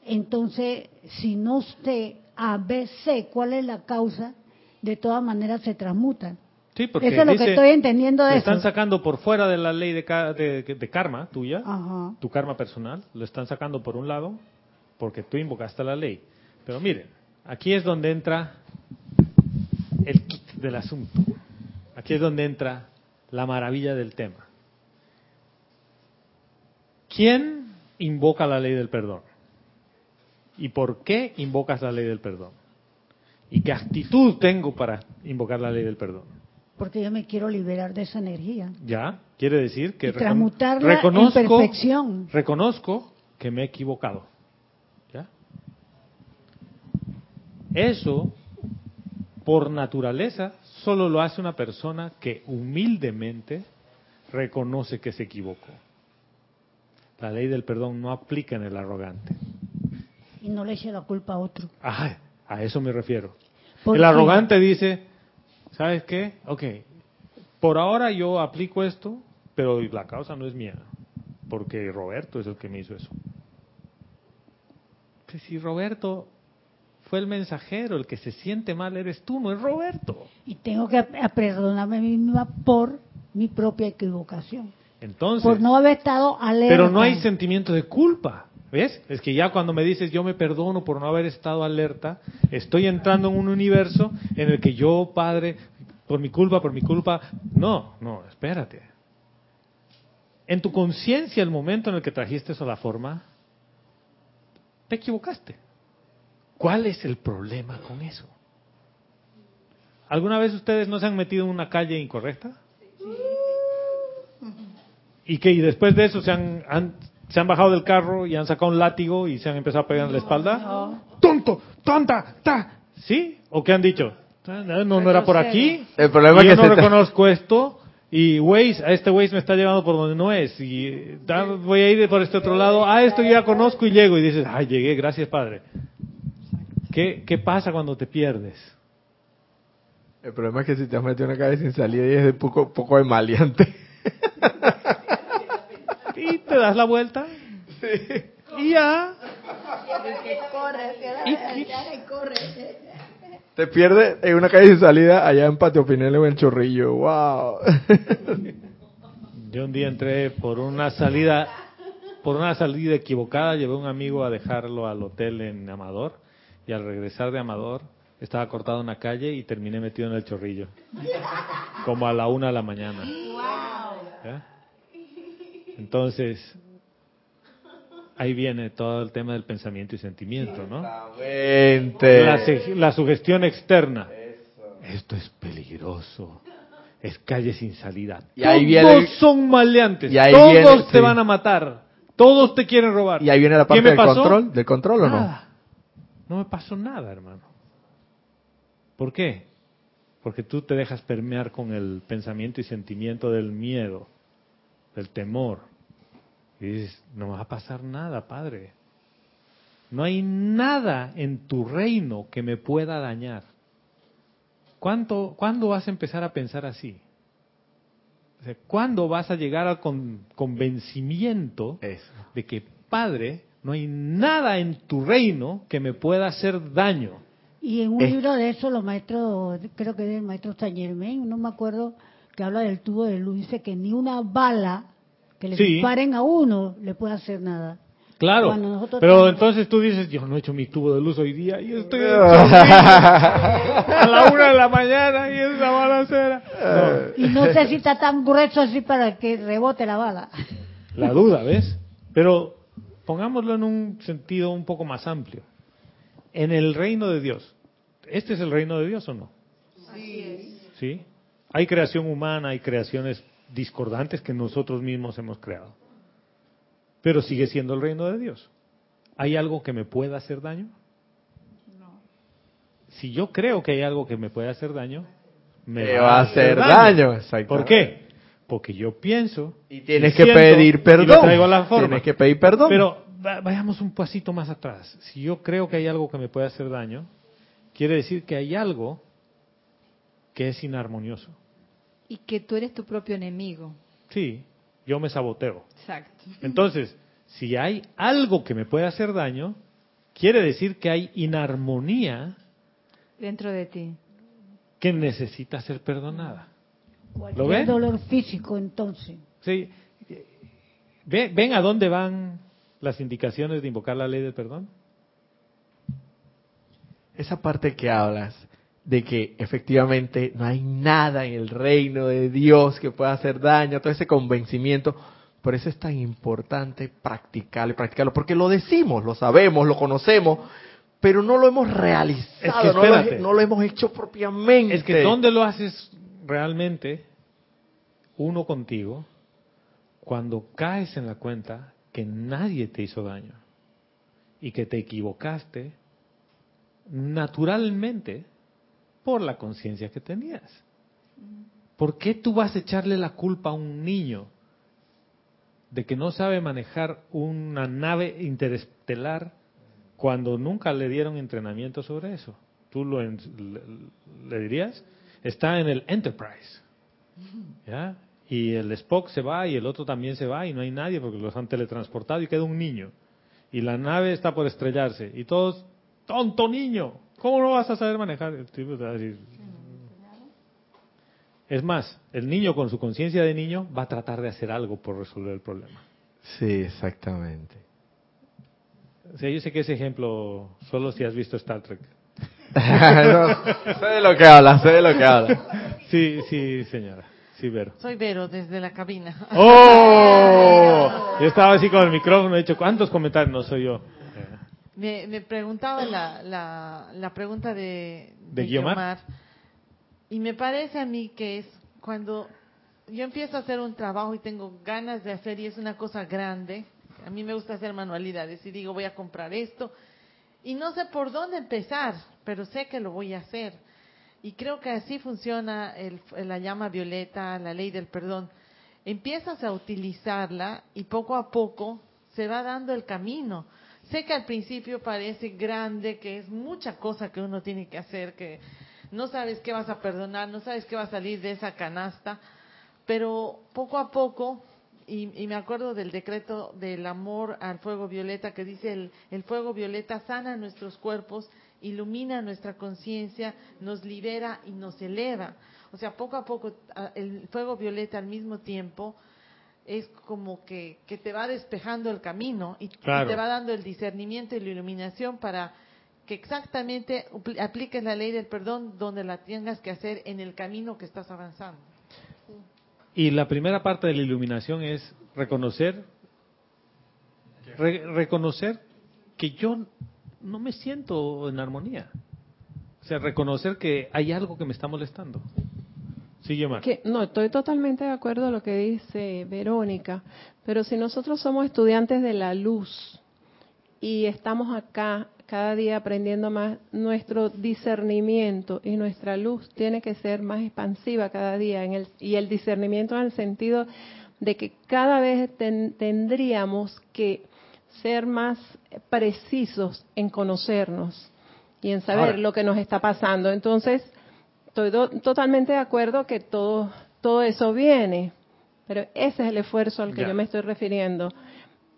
entonces, si no sé A, B, C cuál es la causa, de todas maneras se transmutan. Sí, porque eso es lo que estoy entendiendo de lo eso. están sacando por fuera de la ley de, de, de karma tuya, Ajá. tu karma personal, lo están sacando por un lado porque tú invocaste la ley. Pero miren, aquí es donde entra el kit del asunto. Aquí es donde entra la maravilla del tema. ¿Quién invoca la ley del perdón? ¿Y por qué invocas la ley del perdón? ¿Y qué actitud tengo para invocar la ley del perdón? Porque yo me quiero liberar de esa energía. Ya, quiere decir que y transmutarla reconozco, en perfección. reconozco que me he equivocado. ¿Ya? Eso, por naturaleza, solo lo hace una persona que humildemente reconoce que se equivocó. La ley del perdón no aplica en el arrogante. Y no le eche la culpa a otro. Ah, a eso me refiero. ¿Por El arrogante dice, ¿sabes qué? Ok, por ahora yo aplico esto, pero la causa no es mía, porque Roberto es el que me hizo eso. Pues si Roberto fue el mensajero, el que se siente mal eres tú, no es Roberto. Y tengo que perdonarme a mí misma por mi propia equivocación. Entonces, por no haber estado alerta. pero no hay sentimiento de culpa. ¿Ves? Es que ya cuando me dices yo me perdono por no haber estado alerta, estoy entrando en un universo en el que yo, Padre, por mi culpa, por mi culpa. No, no, espérate. En tu conciencia, el momento en el que trajiste eso a la forma, te equivocaste. ¿Cuál es el problema con eso? ¿Alguna vez ustedes no se han metido en una calle incorrecta? Y que y después de eso se han, han- se han bajado del carro y han sacado un látigo y se han empezado a pegar en la espalda. ¡Tonto! ¡Tonta! ¡Ta! ¿Sí? ¿O qué han dicho? No, no, no era por aquí. El problema Y es yo que no se te- reconozco esto. Y Waze, a este Waze me está llevando por donde no es. Y da- voy a ir por este otro lado. Ah, esto yo ya conozco y llego. Y dices, ay, llegué, gracias Padre. ¿Qué, qué pasa cuando te pierdes? El problema es que si te has metido en una calle sin salida y es de poco, poco de maleante. Y te das la vuelta. Y ya. Te pierdes en una calle sin salida allá en Patio Pinel o en Chorrillo. ¡Wow! Yo un día entré por una salida por una salida equivocada, llevé a un amigo a dejarlo al hotel en Amador y al regresar de Amador estaba cortado en la calle y terminé metido en el chorrillo. Como a la una de la mañana. ¿Ya? Entonces, ahí viene todo el tema del pensamiento y sentimiento, ¿no? Exactamente. La, la sugestión externa. Esto es peligroso. Es calle sin salida. Y ahí Todos viene son maleantes. y ahí Todos viene- te sí. van a matar. Todos te quieren robar. Y ahí viene la ¿Qué parte del pasó? control, del control o no? Nada. No me pasó nada, hermano. ¿Por qué? Porque tú te dejas permear con el pensamiento y sentimiento del miedo, del temor. Y dices, no me va a pasar nada, Padre. No hay nada en tu reino que me pueda dañar. ¿Cuánto, ¿Cuándo vas a empezar a pensar así? O sea, ¿Cuándo vas a llegar al con- convencimiento Eso. de que, Padre, no hay nada en tu reino que me pueda hacer daño? Y en un Es- libro de eso, los maestros, creo que es el maestro Saint Germain, no me acuerdo, que habla del tubo de luz, dice que ni una bala que le Sí. disparen a uno le puede hacer nada. Claro, pero tenemos- entonces tú dices, yo no he hecho mi tubo de luz hoy día y estoy a la una de la mañana y es la balacera. Y no sé si está tan grueso así para que rebote la bala. La duda, ¿ves? Pero pongámoslo en un sentido un poco más amplio. En el reino de Dios, ¿este es el reino de Dios o no? Sí. Hay creación humana, hay creaciones discordantes que nosotros mismos hemos creado. Pero sigue siendo el reino de Dios. ¿Hay algo que me pueda hacer daño? Si yo creo que hay algo que me puede hacer daño, me va a hacer daño, exactamente. ¿Por qué? Porque yo pienso Y tienes y que siento pedir y lo perdón. traigo a la forma. Tienes que pedir perdón. Pero va- vayamos un pasito más atrás. Si yo creo que hay algo que me puede hacer daño, quiere decir que hay algo que es inarmonioso. Y que tú eres tu propio enemigo. Sí, yo me saboteo. Exacto. Entonces, si hay algo que me puede hacer daño, quiere decir que hay inarmonía Dentro de ti. que necesita ser perdonada. ¿Lo Cualquier ven? dolor físico, entonces. Sí. ¿Ve- ¿Ven a dónde van las indicaciones de invocar la ley del perdón? Esa parte que hablas de que efectivamente no hay nada en el reino de Dios que pueda hacer daño, todo ese convencimiento, por eso es tan importante practicarlo y practicarlo, porque lo decimos, lo sabemos, lo conocemos, pero no lo hemos realizado, Es que no, lo, no lo hemos hecho propiamente. Es que ¿dónde lo haces realmente uno contigo? Cuando caes en la cuenta que nadie te hizo daño y que te equivocaste naturalmente por la conciencia que tenías. ¿Por qué tú vas a echarle la culpa a un niño de que no sabe manejar una nave interestelar cuando nunca le dieron entrenamiento sobre eso? ¿Tú lo le dirías? Está en el Enterprise. ¿Ya? Y el Spock se va y el otro también se va y no hay nadie porque los han teletransportado y queda un niño. Y la nave está por estrellarse. Y todos, tonto niño, ¿cómo no vas a saber manejar? El tipo te va a decir, es más, el niño con su conciencia de niño va a tratar de hacer algo por resolver el problema. Sí, exactamente. O sea, yo sé que ese ejemplo solo si has visto Star Trek. No, sé de lo que habla, sé de lo que habla. Sí, sí, señora. Sí, Vero. Soy Vero desde la cabina. ¡Oh! Yo estaba así con el micrófono, he dicho, ¿cuántos comentarios? No soy yo. Me, me preguntaba la, la, la pregunta de, ¿De Guiomar? Guiomar, y me parece a mí que es cuando yo empiezo a hacer un trabajo y tengo ganas de hacer y es una cosa grande, a mí me gusta hacer manualidades y digo voy a comprar esto y no sé por dónde empezar, pero sé que lo voy a hacer. Y creo que así funciona el- la llama violeta, la ley del perdón. Empiezas a utilizarla y poco a poco se va dando el camino. Sé que al principio parece grande, que es mucha cosa que uno tiene que hacer, que no sabes qué vas a perdonar, no sabes qué va a salir de esa canasta, pero poco a poco, y, me acuerdo del decreto del amor al fuego violeta que dice el, el fuego violeta sana nuestros cuerpos, ilumina nuestra conciencia, nos libera y nos eleva. O sea, poco a poco el fuego violeta al mismo tiempo es como que, que te va despejando el camino y, te va dando el discernimiento y la iluminación para que exactamente apl- apliques la ley del perdón donde la tengas que hacer en el camino que estás avanzando. Y la primera parte de la iluminación es reconocer, re- reconocer que yo no me siento en armonía. O sea, reconocer que hay algo que me está molestando. Sigue más. Que, no, estoy totalmente de acuerdo con lo que dice Verónica, pero si nosotros somos estudiantes de la luz y estamos acá cada día aprendiendo más, nuestro discernimiento y nuestra luz tiene que ser más expansiva cada día. En el, y el discernimiento en el sentido de que cada vez ten- tendríamos que ser más precisos en conocernos y en saber Ahora. lo que nos está pasando. Entonces, estoy do- totalmente de acuerdo que todo, todo eso viene, pero ese es el esfuerzo al que Ya. yo me estoy refiriendo.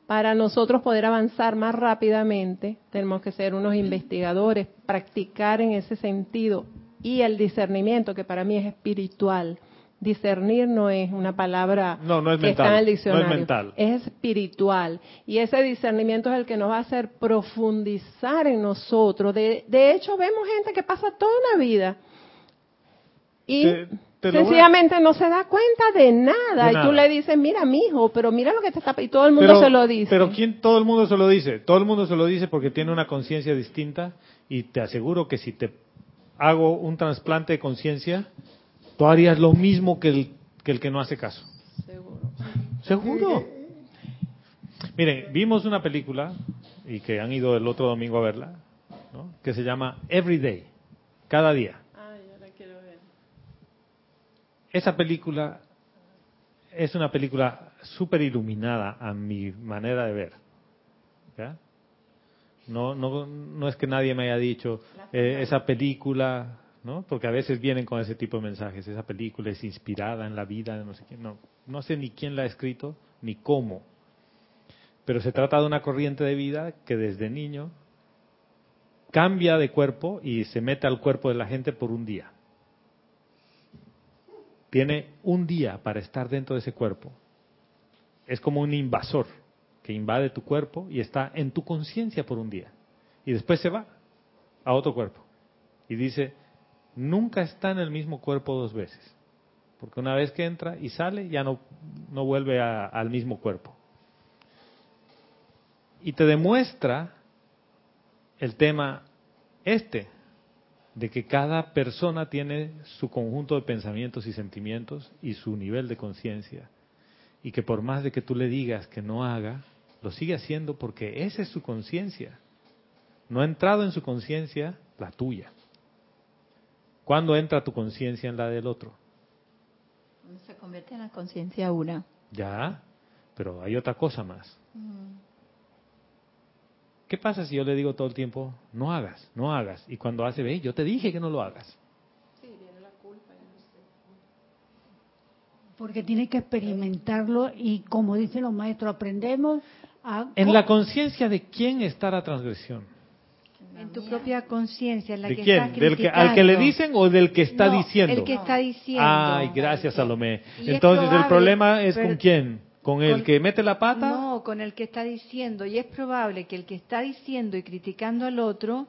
Para nosotros poder avanzar más rápidamente, tenemos que ser unos investigadores, practicar en ese sentido y el discernimiento, que para mí es espiritual. Discernir no es una palabra No, no es que mental, está en el no es diccionario. mental. Es espiritual. Y ese discernimiento es el que nos va a hacer profundizar en nosotros. De, de hecho, vemos gente que pasa toda una vida y Te- te lo voy a- sencillamente no se da cuenta de nada. De y tú le dices, mira, mijo, pero mira lo que te está... Y todo el mundo pero, se lo dice. Pero ¿quién? Todo el mundo se lo dice. Todo el mundo se lo dice porque tiene una conciencia distinta y te aseguro que si te hago un trasplante de conciencia, tú harías lo mismo que el, que el que no hace caso. Seguro. Seguro. Miren, vimos una película y que han ido el otro domingo a verla, ¿no? que se llama Every Day, cada día. Ay, yo la quiero ver. Esa película es una película súper iluminada a mi manera de ver. ¿ya? No, no, no es que nadie me haya dicho eh, esa película, ¿no? Porque a veces vienen con ese tipo de mensajes. Esa película es inspirada en la vida de no sé quién. No, no sé ni quién la ha escrito ni cómo. Pero se trata de una corriente de vida que desde niño cambia de cuerpo y se mete al cuerpo de la gente por un día tiene un día para estar dentro de ese cuerpo. Es como un invasor que invade tu cuerpo y está en tu conciencia por un día. Y después se va a otro cuerpo. Y dice, nunca está en el mismo cuerpo dos veces. Porque una vez que entra y sale, ya no, no vuelve al mismo cuerpo. Y te demuestra el tema este, de que cada persona tiene su conjunto de pensamientos y sentimientos y su nivel de conciencia. Y que por más de que tú le digas que no haga, lo sigue haciendo porque esa es su conciencia. No ha entrado en su conciencia la tuya. ¿Cuándo entra tu conciencia en la del otro? Se convierte en la conciencia una. Ya, pero hay otra cosa más. ¿Qué pasa si yo le digo todo el tiempo, no hagas, no hagas? Y cuando hace, ve, yo te dije que no lo hagas. Porque tienes que experimentarlo y como dicen los maestros, aprendemos a... En la conciencia de quién está la transgresión. En tu propia conciencia, en la ¿De que quién? estás ¿Del que, ¿Al que le dicen o del que está No, diciendo? El que está diciendo. Ay, gracias, Salomé. Entonces, ¿el problema es pero- con quién? ¿Con el con- que mete la pata? No, con el que está diciendo. Y es probable que el que está diciendo y criticando al otro,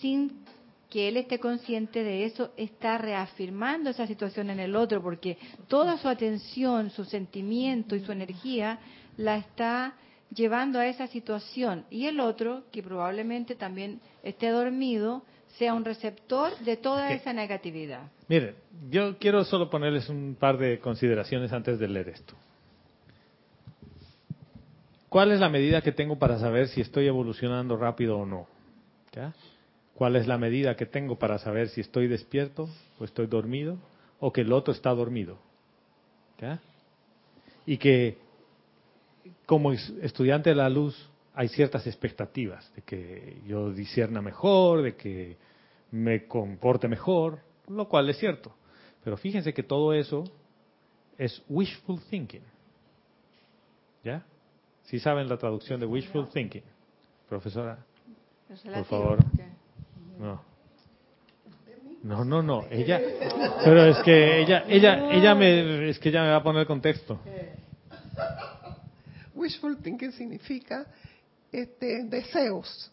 sin que él esté consciente de eso, está reafirmando esa situación en el otro, porque toda su atención, su sentimiento y su energía la está llevando a esa situación. Y el otro, que probablemente también esté dormido, sea un receptor de toda esa negatividad. Miren, yo quiero solo ponerles un par de consideraciones antes de leer esto. ¿Cuál es la medida que tengo para saber si estoy evolucionando rápido o no? ¿Ya? ¿Cuál es la medida que tengo para saber si estoy despierto o estoy dormido o que el otro está dormido? ¿Ya? Y que como es- estudiante de la luz hay ciertas expectativas de que yo disierna mejor, de que me comporte mejor, lo cual es cierto. Pero fíjense que todo eso es wishful thinking. ¿Ya? Si saben la traducción de wishful thinking, profesora. Por favor. No. No, no, no. Ella, pero es que ella, ella, ella me, es que ella me va a poner contexto. Wishful thinking significa este, deseos,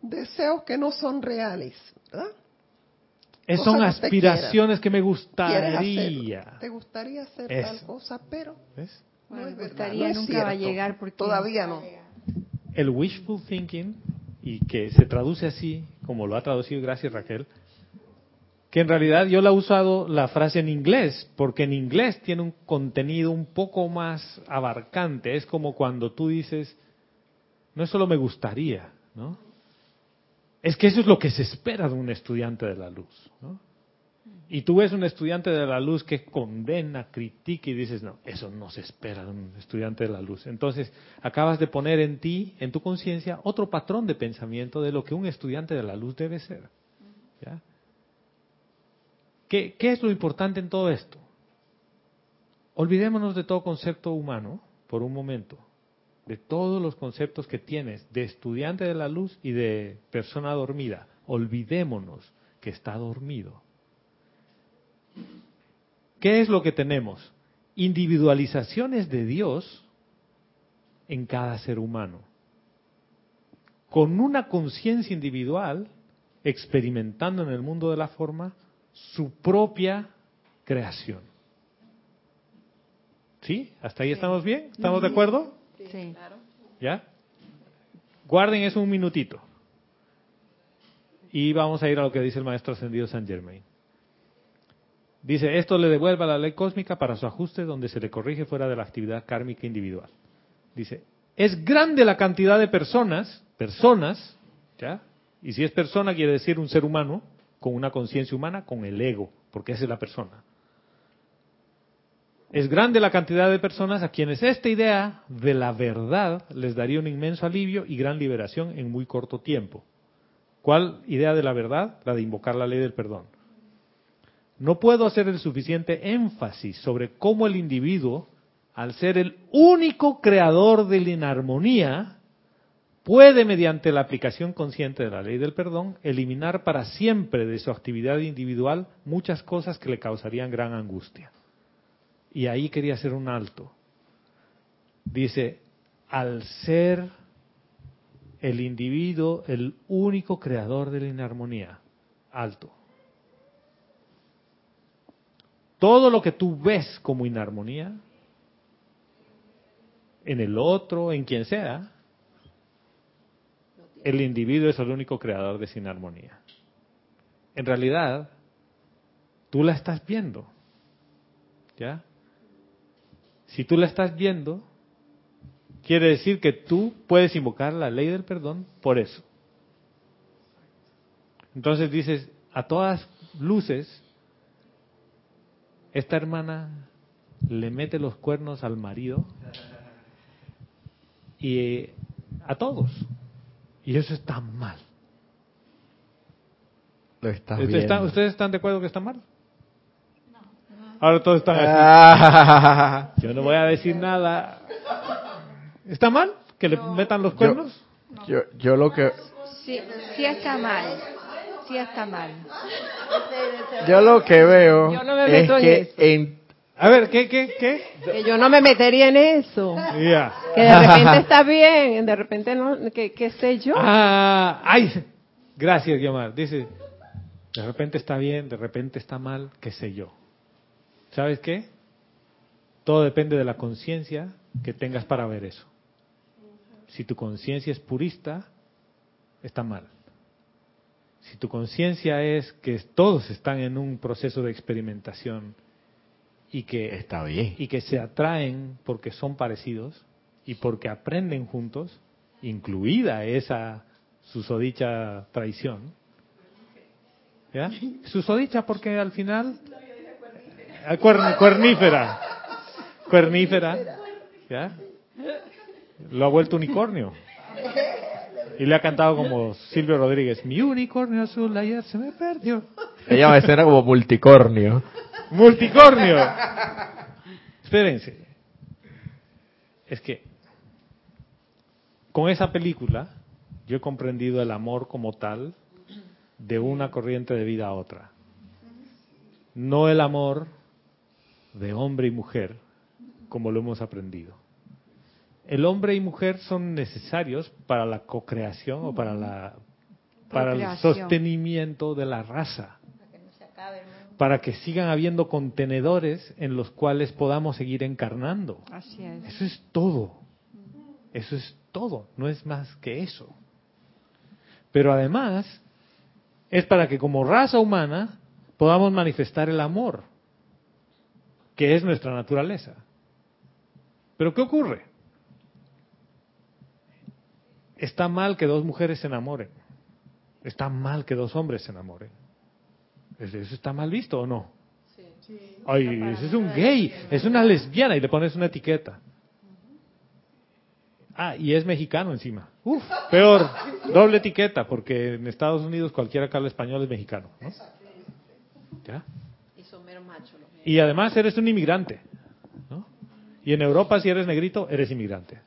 deseos que no son reales, ¿verdad? Es- son aspiraciones que me gustaría. te gustaría hacer Eso. tal cosa, pero ¿Ves? No es verdad, gustaría es nunca va a llegar porque Todavía no. El wishful thinking, y que se traduce así, como lo ha traducido gracias Raquel, que en realidad yo la he usado la frase en inglés, porque en inglés tiene un contenido un poco más abarcante. Es como cuando tú dices, no es solo me gustaría, ¿no? Es que eso es lo que se espera de un estudiante de la luz, ¿no? Y tú ves un estudiante de la luz que condena, critica y dices, no, eso no se espera de un estudiante de la luz. Entonces, acabas de poner en ti, en tu conciencia, otro patrón de pensamiento de lo que un estudiante de la luz debe ser. ¿ya? ¿Qué, qué es lo importante en todo esto? Olvidémonos de todo concepto humano por un momento, de todos los conceptos que tienes de estudiante de la luz y de persona dormida. Olvidémonos que está dormido. ¿Qué es lo que tenemos? Individualizaciones de Dios en cada ser humano. Con una conciencia individual, experimentando en el mundo de la forma su propia creación. ¿Sí? ¿Hasta ahí estamos bien? ¿Estamos de acuerdo? Sí. ¿Ya? Guarden eso un minutito. Y vamos a ir a lo que dice el maestro ascendido San Germain. Dice, esto le devuelve a la ley cósmica para su ajuste donde se le corrige fuera de la actividad kármica individual. Dice, es grande la cantidad de personas, personas, ¿ya? Y si es persona quiere decir un ser humano, con una conciencia humana, con el ego, porque esa es la persona. Es grande la cantidad de personas a quienes esta idea de la verdad les daría un inmenso alivio y gran liberación en muy corto tiempo. ¿Cuál idea de la verdad? La de invocar la ley del perdón. No puedo hacer el suficiente énfasis sobre cómo el individuo, al ser el único creador de la inarmonía, puede, mediante la aplicación consciente de la ley del perdón, eliminar para siempre de su actividad individual muchas cosas que le causarían gran angustia. Y ahí quería hacer un alto. Dice, al ser el individuo el único creador de la inarmonía, alto. Todo lo que tú ves como inarmonía, en el otro, en quien sea, el individuo es el único creador de esa inarmonía. En realidad, tú la estás viendo. ¿Ya? Si tú la estás viendo, quiere decir que tú puedes invocar la ley del perdón por eso. Entonces dices, a todas luces, esta hermana le mete los cuernos al marido y a todos. Y eso está mal. Lo estás ¿Ustedes viendo. están, ¿Ustedes están de acuerdo que está mal? Ahora todos están así. Ah. Yo no voy a decir nada. ¿Está mal que le metan los Yo- cuernos? yo, yo lo que Sí, sí está mal. Está mal. yo lo que veo Yo no me es en que en A ver, ¿qué, qué, qué? Que yo no me metería en eso. Que de repente está bien, de repente no, que, qué sé yo. Ah, ay, gracias, Guiomar. Dice, de repente está bien, de repente está mal, qué sé yo. ¿Sabes qué? Todo depende de la conciencia que tengas para ver eso. Si tu conciencia es purista, está mal. Si tu conciencia es que todos están en un proceso de experimentación y que está bien. y que se atraen porque son parecidos y porque aprenden juntos, incluida esa susodicha traición. ¿Ya? Susodicha porque al final... Ah, cuern- cuernífera. Cuernífera. ¿Ya? Lo ha vuelto unicornio. Y le ha cantado como Silvio Rodríguez, mi unicornio azul ayer se me perdió. ella me suena como multicornio. Multicornio. Espérense. Es que con esa película yo he comprendido el amor como tal de una corriente de vida a otra. No el amor de hombre y mujer como lo hemos aprendido. El hombre y mujer son necesarios para la co-creación o para la para el sostenimiento de la raza. Para que sigan habiendo contenedores en los cuales podamos seguir encarnando. Así es. Eso es todo. Eso es todo. No es más que eso. Pero además, es para que como raza humana podamos manifestar el amor, que es nuestra naturaleza. Pero ¿qué ocurre? Está mal que dos mujeres se enamoren. Está mal que dos hombres se enamoren. ¿Eso está mal visto o no? Ay, ese es un gay, es una lesbiana y le pones una etiqueta. Ah, y es mexicano encima. Uf, peor, doble etiqueta, porque en Estados Unidos cualquiera que habla español es mexicano. ¿no? ¿Ya? Y son meros machos los Y además eres un inmigrante. ¿no? Y en Europa si eres negrito, eres inmigrante.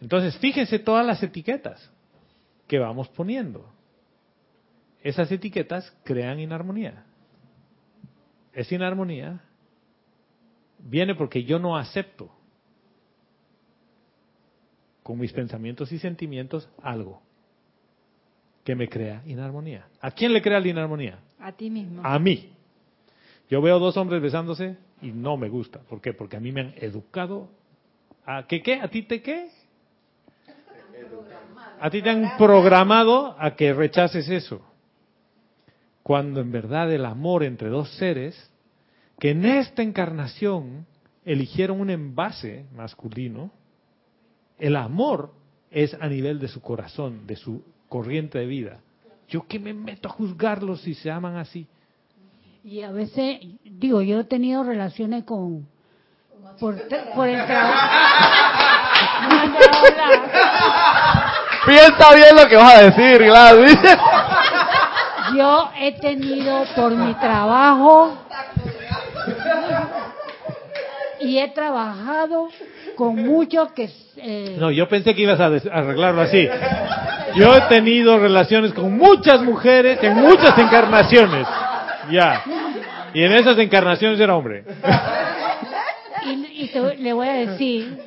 Entonces, fíjense todas las etiquetas que vamos poniendo. Esas etiquetas crean inarmonía. Esa inarmonía viene porque yo no acepto con mis pensamientos y sentimientos algo que me crea inarmonía. ¿A quién le crea la inarmonía? A ti mismo. A mí. Yo veo dos hombres besándose y no me gusta. ¿Por qué? Porque a mí me han educado a que qué, a ti te qué. A ti te han programado a que rechaces eso. Cuando en verdad el amor entre dos seres que en esta encarnación eligieron un envase masculino, el amor es a nivel de su corazón, de su corriente de vida. ¿Yo qué me meto a juzgarlos si se aman así? Y a veces, digo, yo he tenido relaciones con... Por, por el trabajo. Piensa bien lo que vas a decir, Gladys. Yo he tenido por mi trabajo y he trabajado con muchos que... eh, No, yo pensé que ibas a arreglarlo así. Yo he tenido relaciones con muchas mujeres en muchas encarnaciones. Ya. Y en esas encarnaciones era hombre. y, y te- le voy a decir,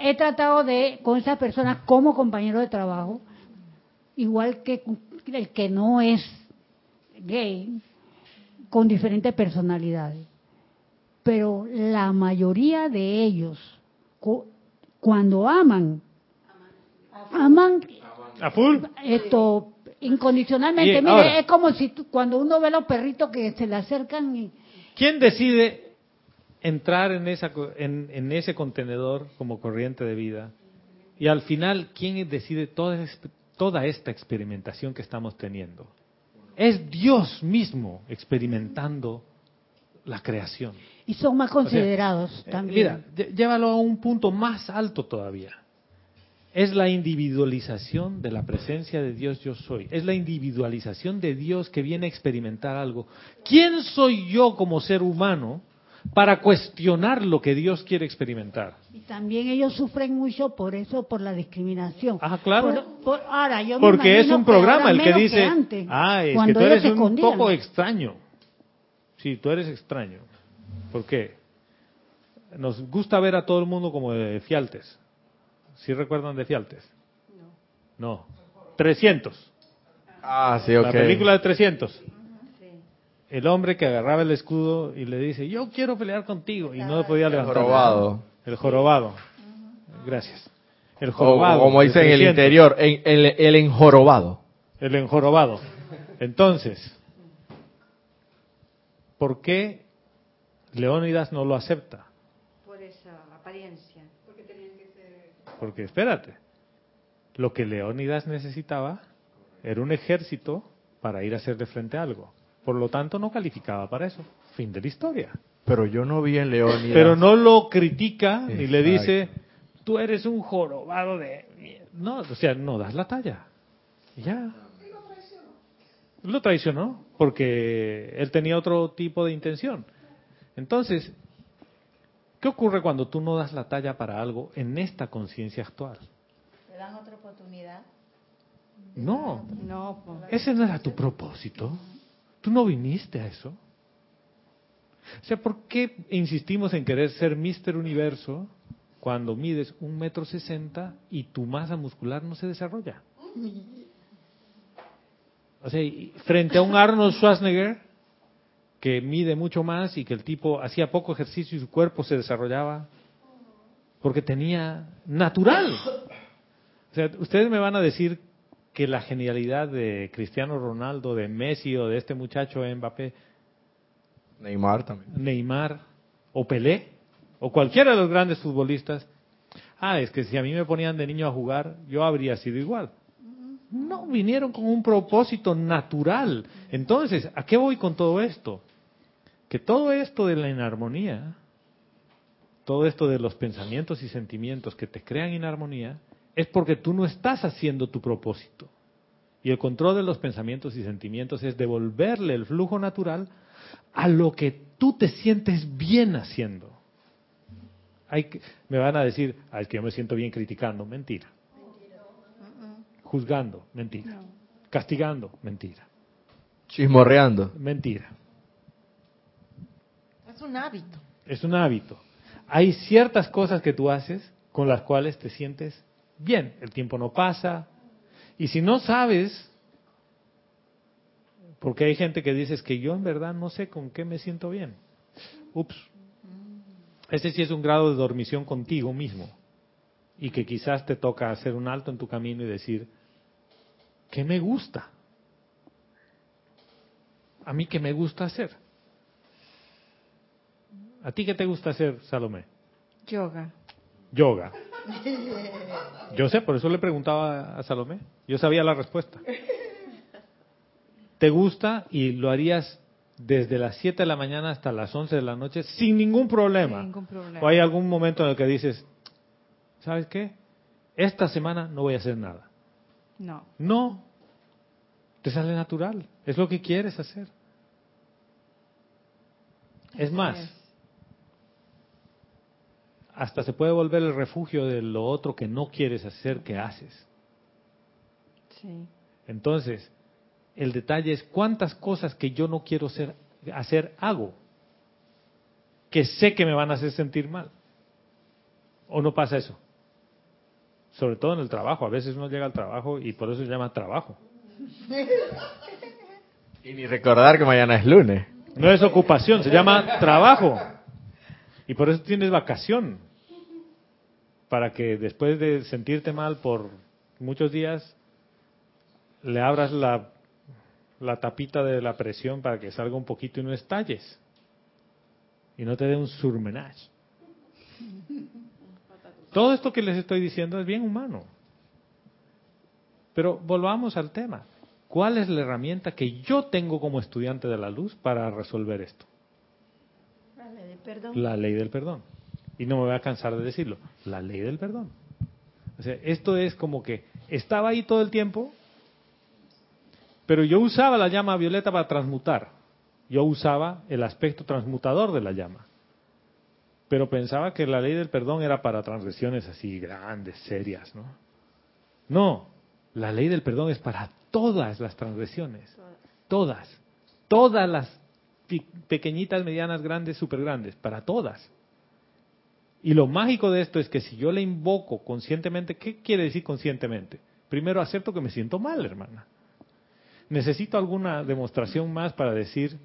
he tratado de con esas personas como compañero de trabajo, igual que el que no es gay, con diferentes personalidades. Pero la mayoría de ellos, cu- cuando aman, aman A full. esto incondicionalmente. Mire, ahora- es como si tú- cuando uno ve a los perritos que se le acercan y ¿Quién decide entrar en, esa, en, en ese contenedor como corriente de vida? Y al final, ¿quién decide toda, toda esta experimentación que estamos teniendo? Es Dios mismo experimentando la creación. y son más considerados Eh, también. Mira, llévalo a un punto más alto todavía. Es la individualización de la presencia de Dios yo soy. Es la individualización de Dios que viene a experimentar algo. ¿Quién soy yo como ser humano para cuestionar lo que Dios quiere experimentar? Y también ellos sufren mucho por eso, por la discriminación. Ah, claro. Por- por- ahora, yo me Porque es imagino un que programa el que dice, antes, ah, es que cuando tú eres un escondían. poco extraño. Sí, tú eres extraño. ¿Por qué? Nos gusta ver a todo el mundo como de fialtes. ¿Sí recuerdan de fialtes? No. No. 300. Ah, sí, La ok. película de 300. El hombre que agarraba el escudo y le dice, yo quiero pelear contigo. Y no podía levantar. Jorobado. El jorobado. Gracias. El O, jorobado. como dicen en el 300. interior, en- el, el enjorobado. El enjorobado. Entonces, ¿por qué Leónidas no lo acepta? Por esa apariencia. Porque espérate, lo que Leónidas necesitaba era un ejército para ir a hacerle frente a algo. Por lo tanto, no calificaba para eso. Fin de la historia. Pero yo no vi en Leónidas. Pero no lo critica ni le dice, tú eres un jorobado de... mier-". No, o sea, no das la talla. Ya. Lo traicionó porque él tenía otro tipo de intención. Entonces, ¿qué ocurre cuando tú no das la talla para algo en esta conciencia actual? ¿Te dan otra oportunidad? No, No, po. ese no era tu propósito. Tú no viniste a eso. O sea, ¿por qué insistimos en querer ser Mister Universo cuando mides un metro sesenta y tu masa muscular no se desarrolla. O sea, frente a un Arnold Schwarzenegger que mide mucho más y que el tipo hacía poco ejercicio y su cuerpo se desarrollaba porque tenía natural. O sea, ustedes me van a decir que la genialidad de Cristiano Ronaldo, de Messi o de este muchacho Mbappé, Neymar también. Neymar o Pelé o cualquiera de los grandes futbolistas, ah, es que si a mí me ponían de niño a jugar, yo habría sido igual. No, vinieron con un propósito natural. Entonces, ¿a qué voy con todo esto? Que todo esto de la inarmonía, todo esto de los pensamientos y sentimientos que te crean inarmonía, es porque tú no estás haciendo tu propósito. Y el control de los pensamientos y sentimientos es devolverle el flujo natural a lo que tú te sientes bien haciendo. Hay que, me van a decir, ah, es que yo me siento bien criticando. Mentira. Juzgando. Mentira. Castigando. Mentira. Chismorreando. Mentira. Es un hábito. Es un hábito. Hay ciertas cosas que tú haces con las cuales te sientes bien. El tiempo no pasa. Y si no sabes, porque hay gente que dice que yo en verdad no sé con qué me siento bien. Ups. Ese sí es un grado de dormición contigo mismo. Y que quizás te toca hacer un alto en tu camino y decir, ¿qué me gusta? A mí, ¿qué me gusta hacer? ¿A ti qué te gusta hacer, Salomé? Yoga. Yoga. Yo sé, por eso le preguntaba a Salomé. Yo sabía la respuesta. ¿Te gusta y lo harías desde las 7 de la mañana hasta las 11 de la noche sin ningún problema? Sin ningún problema. ¿O hay algún momento en el que dices, ¿sabes qué? Esta semana no voy a hacer nada. No. No. Te sale natural. Es lo que quieres hacer. Es más, hasta se puede volver el refugio de lo otro que no quieres hacer que haces. Sí. Entonces, el detalle es cuántas cosas que yo no quiero ser, hacer hago, que sé que me van a hacer sentir mal. ¿O no pasa eso? Sobre todo en el trabajo. A veces uno llega al trabajo y por eso se llama trabajo. Y ni recordar que mañana es lunes. No es ocupación, se llama trabajo. Y por eso tienes vacación. Para que después de sentirte mal por muchos días, le abras la, la tapita de la presión para que salga un poquito y no estalles. Y no te dé un surmenage. Todo esto que les estoy diciendo es bien humano. Pero volvamos al tema. ¿Cuál es la herramienta que yo tengo como estudiante de la luz para resolver esto? La ley del perdón. La ley del perdón. Y no me voy a cansar de decirlo. La ley del perdón. O sea, esto es como que estaba ahí todo el tiempo, pero yo usaba la llama violeta para transmutar. Yo usaba el aspecto transmutador de la llama. Pero pensaba que la ley del perdón era para transgresiones así grandes, serias, ¿no? No, la ley del perdón es para todas las transgresiones. Todas. Todas las pequeñitas, medianas, grandes, super grandes. Para todas. Y lo mágico de esto es que si yo le invoco conscientemente, ¿qué quiere decir conscientemente? Primero acepto que me siento mal, hermana. Necesito alguna demostración más para decir,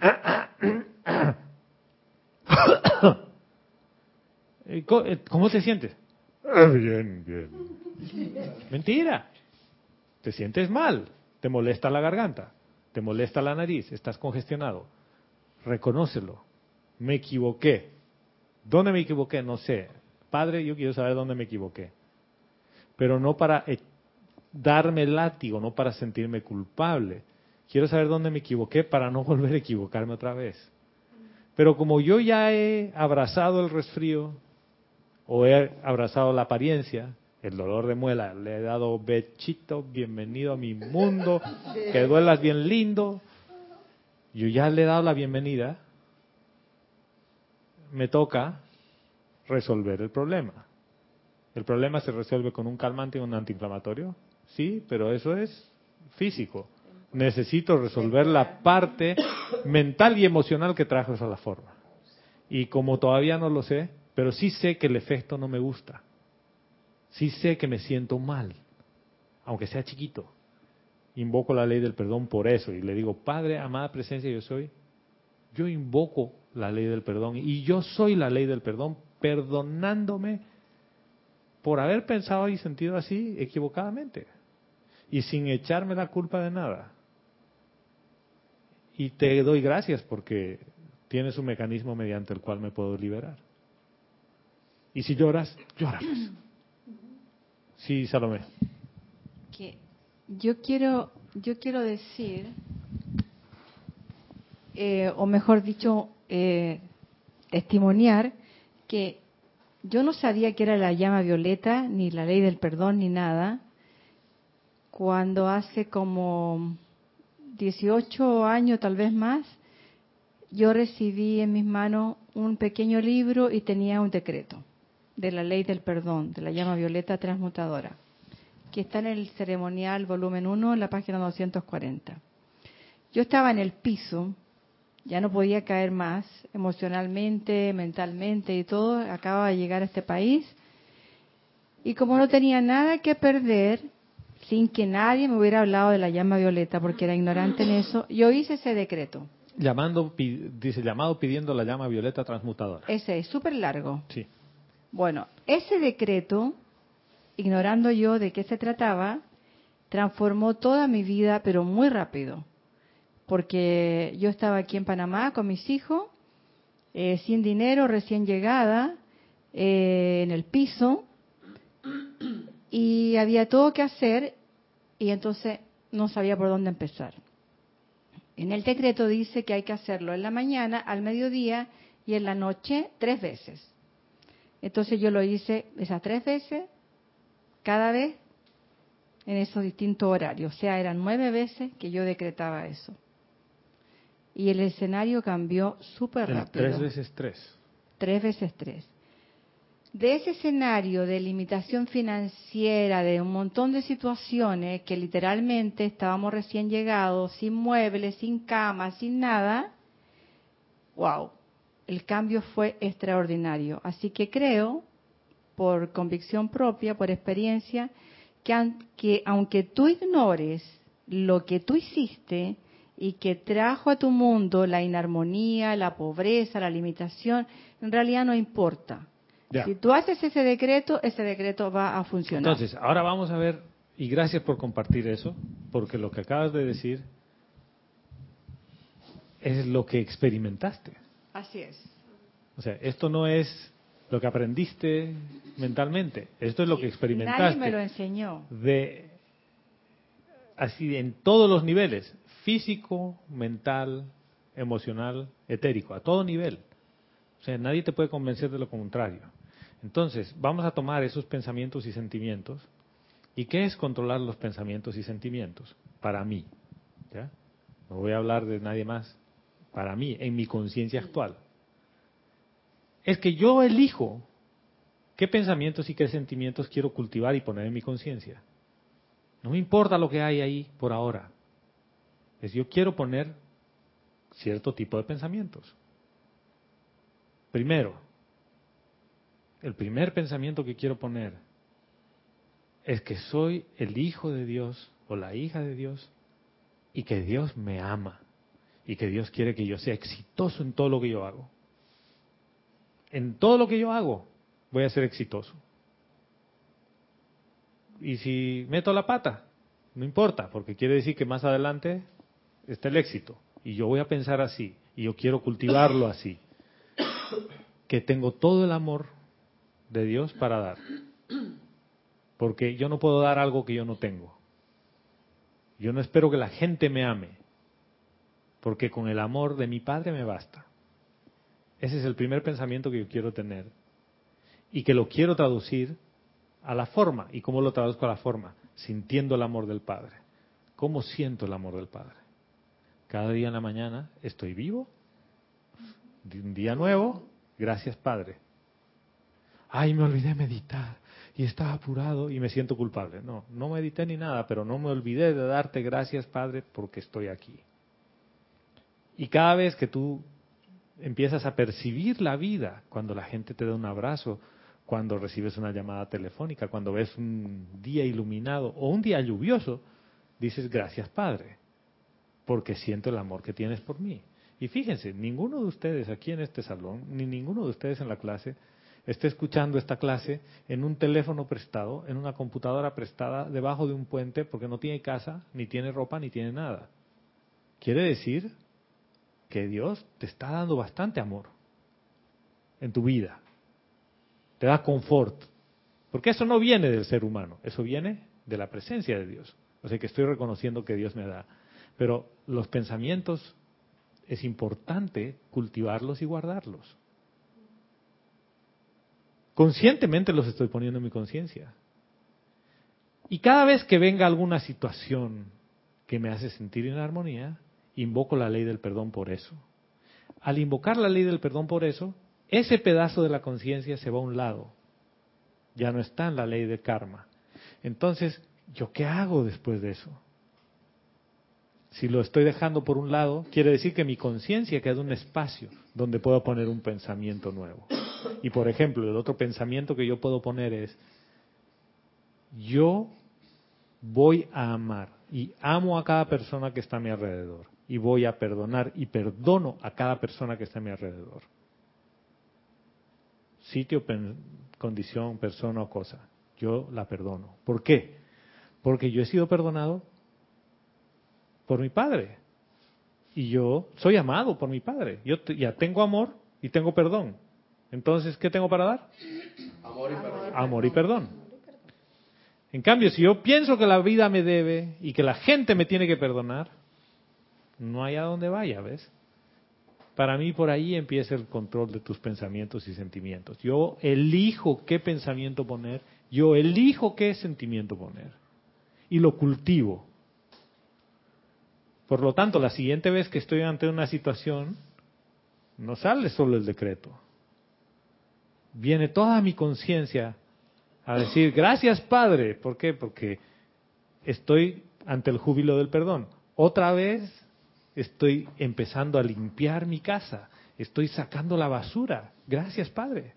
¿cómo te sientes? Bien, bien. Mentira. Te sientes mal, te molesta la garganta, te molesta la nariz, estás congestionado. Reconócelo. Me equivoqué. ¿Dónde me equivoqué? No sé. Padre, yo quiero saber dónde me equivoqué. Pero no para darme el látigo, no para sentirme culpable. Quiero saber dónde me equivoqué para no volver a equivocarme otra vez. Pero como yo ya he abrazado el resfrío o he abrazado la apariencia, el dolor de muela, le he dado bechito, bienvenido a mi mundo, que duelas bien lindo, yo ya le he dado la bienvenida, me toca resolver el problema. El problema se resuelve con un calmante y un antiinflamatorio, sí, pero eso es físico. Necesito resolver la parte mental y emocional que trajo esa la forma. Y como todavía no lo sé, pero sí sé que el efecto no me gusta. Sí sé que me siento mal, aunque sea chiquito. Invoco la ley del perdón por eso y le digo, Padre, amada presencia, yo soy. Yo invoco la ley del perdón y yo soy la ley del perdón, perdonándome por haber pensado y sentido así equivocadamente y sin echarme la culpa de nada. Y te doy gracias porque tienes un mecanismo mediante el cual me puedo liberar. Y si lloras, lloras. Sí, Salomé. Que yo quiero, yo quiero decir, eh, o mejor dicho, eh, testimoniar que yo no sabía que era la llama violeta, ni la ley del perdón, ni nada, cuando hace como 18 años, tal vez más, yo recibí en mis manos un pequeño libro y tenía un decreto de la ley del perdón, de la llama violeta transmutadora, que está en el ceremonial volumen 1, en la página 240. Yo estaba en el piso, ya no podía caer más emocionalmente, mentalmente y todo, acababa de llegar a este país, y como no tenía nada que perder, sin que nadie me hubiera hablado de la llama violeta, porque era ignorante en eso, yo hice ese decreto. Llamando, dice, llamado pidiendo la llama violeta transmutadora. Ese es súper largo. Sí. Bueno, ese decreto, ignorando yo de qué se trataba, transformó toda mi vida, pero muy rápido. Porque yo estaba aquí en Panamá con mis hijos, eh, sin dinero, recién llegada, eh, en el piso, y había todo que hacer, y entonces no sabía por dónde empezar. En el decreto dice que hay que hacerlo en la mañana, al mediodía y en la noche tres veces. Entonces yo lo hice esas tres veces, cada vez en esos distintos horarios. O sea, eran nueve veces que yo decretaba eso. Y el escenario cambió súper rápido. Tres veces tres. Tres veces tres. De ese escenario de limitación financiera, de un montón de situaciones que literalmente estábamos recién llegados, sin muebles, sin cama, sin nada, wow, el cambio fue extraordinario. Así que creo, por convicción propia, por experiencia, que, aunque tú ignores lo que tú hiciste y que trajo a tu mundo la inarmonía, la pobreza, la limitación, en realidad no importa. Si tú haces ese decreto, ese decreto va a funcionar. Entonces, ahora vamos a ver, y gracias por compartir eso, porque lo que acabas de decir es lo que experimentaste. Así es. O sea, esto no es lo que aprendiste mentalmente, esto es lo que experimentaste. Nadie me lo enseñó. De así en todos los niveles, físico, mental, emocional, etérico, a todo nivel. O sea, nadie te puede convencer de lo contrario. Entonces, vamos a tomar esos pensamientos y sentimientos. ¿Y qué es controlar los pensamientos y sentimientos? Para mí. ¿ya? No voy a hablar de nadie más. Para mí, en mi conciencia actual es que yo elijo qué pensamientos y qué sentimientos quiero cultivar y poner en mi conciencia. No me importa lo que hay ahí por ahora. Es yo quiero poner cierto tipo de pensamientos. Primero, el primer pensamiento que quiero poner es que soy el hijo de Dios o la hija de Dios y que Dios me ama y que Dios quiere que yo sea exitoso en todo lo que yo hago en todo lo que yo hago voy a ser exitoso. Y si meto la pata, no importa, porque quiere decir que más adelante está el éxito. Y yo voy a pensar así, y yo quiero cultivarlo así. Que tengo todo el amor de Dios para dar. Porque yo no puedo dar algo que yo no tengo. Yo no espero que la gente me ame, porque con el amor de mi Padre me basta. Ese es el primer pensamiento que yo quiero tener. Y que lo quiero traducir a la forma. ¿Y cómo lo traduzco a la forma? Sintiendo el amor del Padre. ¿Cómo siento el amor del Padre? Cada día en la mañana estoy vivo. Un día nuevo. Gracias, Padre. Ay, me olvidé meditar y estaba apurado y me siento culpable. No, no medité ni nada, pero no me olvidé de darte gracias, Padre, porque estoy aquí. Y cada vez que tú empiezas a percibir la vida cuando la gente te da un abrazo, cuando recibes una llamada telefónica, cuando ves un día iluminado o un día lluvioso, dices gracias Padre, porque siento el amor que tienes por mí. Y fíjense, ninguno de ustedes aquí en este salón, ni ninguno de ustedes en la clase, está escuchando esta clase en un teléfono prestado, en una computadora prestada, debajo de un puente, porque no tiene casa, ni tiene ropa, ni tiene nada. Quiere decir que Dios te está dando bastante amor en tu vida. Te da confort. Porque eso no viene del ser humano, eso viene de la presencia de Dios. O sea que estoy reconociendo que Dios me da. Pero los pensamientos es importante cultivarlos y guardarlos. Conscientemente los estoy poniendo en mi conciencia. Y cada vez que venga alguna situación que me hace sentir en armonía, invoco la ley del perdón por eso. Al invocar la ley del perdón por eso, ese pedazo de la conciencia se va a un lado. Ya no está en la ley de karma. Entonces, ¿yo qué hago después de eso? Si lo estoy dejando por un lado, quiere decir que mi conciencia queda un espacio donde puedo poner un pensamiento nuevo. Y por ejemplo, el otro pensamiento que yo puedo poner es, yo voy a amar y amo a cada persona que está a mi alrededor. Y voy a perdonar y perdono a cada persona que está a mi alrededor. Sitio, condición, persona o cosa. Yo la perdono. ¿Por qué? Porque yo he sido perdonado por mi padre. Y yo soy amado por mi padre. Yo ya tengo amor y tengo perdón. Entonces, ¿qué tengo para dar? Amor y perdón. Amor y perdón. En cambio, si yo pienso que la vida me debe y que la gente me tiene que perdonar, no hay a dónde vaya, ¿ves? Para mí por ahí empieza el control de tus pensamientos y sentimientos. Yo elijo qué pensamiento poner, yo elijo qué sentimiento poner y lo cultivo. Por lo tanto, la siguiente vez que estoy ante una situación, no sale solo el decreto. Viene toda mi conciencia a decir, gracias Padre. ¿Por qué? Porque estoy ante el júbilo del perdón. Otra vez estoy empezando a limpiar mi casa. Estoy sacando la basura. Gracias Padre.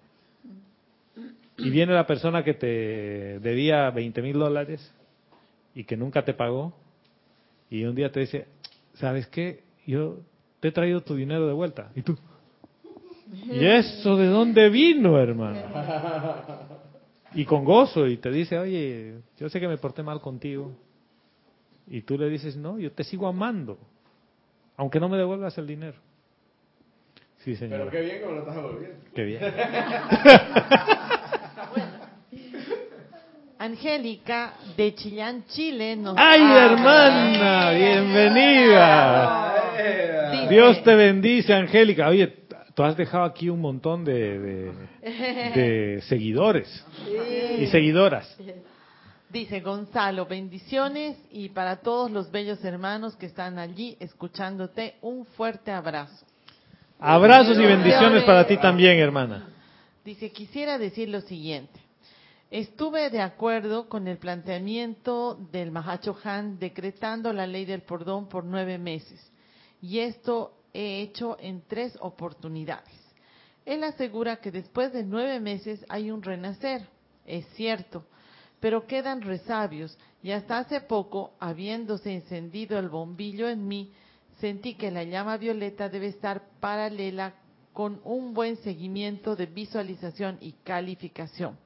Y viene la persona que te debía 20 mil dólares y que nunca te pagó. Y un día te dice, ¿sabes qué? Yo te he traído tu dinero de vuelta. ¿Y tú? ¿Y eso de dónde vino, hermano? Y con gozo, y te dice, oye, yo sé que me porté mal contigo. Y tú le dices, no, yo te sigo amando, aunque no me devuelvas el dinero. Sí, señor. Pero qué bien que me lo estás devolviendo. Qué bien. Angélica de Chillán, Chile nos ¡Ay, hermana! ¡Bienvenida! Dios te bendice, Angélica. Oye, tú has dejado aquí un montón de, de, de seguidores y seguidoras. Dice Gonzalo, bendiciones y para todos los bellos hermanos que están allí escuchándote, un fuerte abrazo. Abrazos y bendiciones para ti también, hermana. Dice, quisiera decir lo siguiente. Estuve de acuerdo con el planteamiento del Mahacho Han decretando la ley del perdón por nueve meses. Y esto he hecho en tres oportunidades. Él asegura que después de nueve meses hay un renacer. Es cierto. Pero quedan resabios y hasta hace poco, habiéndose encendido el bombillo en mí, sentí que la llama violeta debe estar paralela con un buen seguimiento de visualización y calificación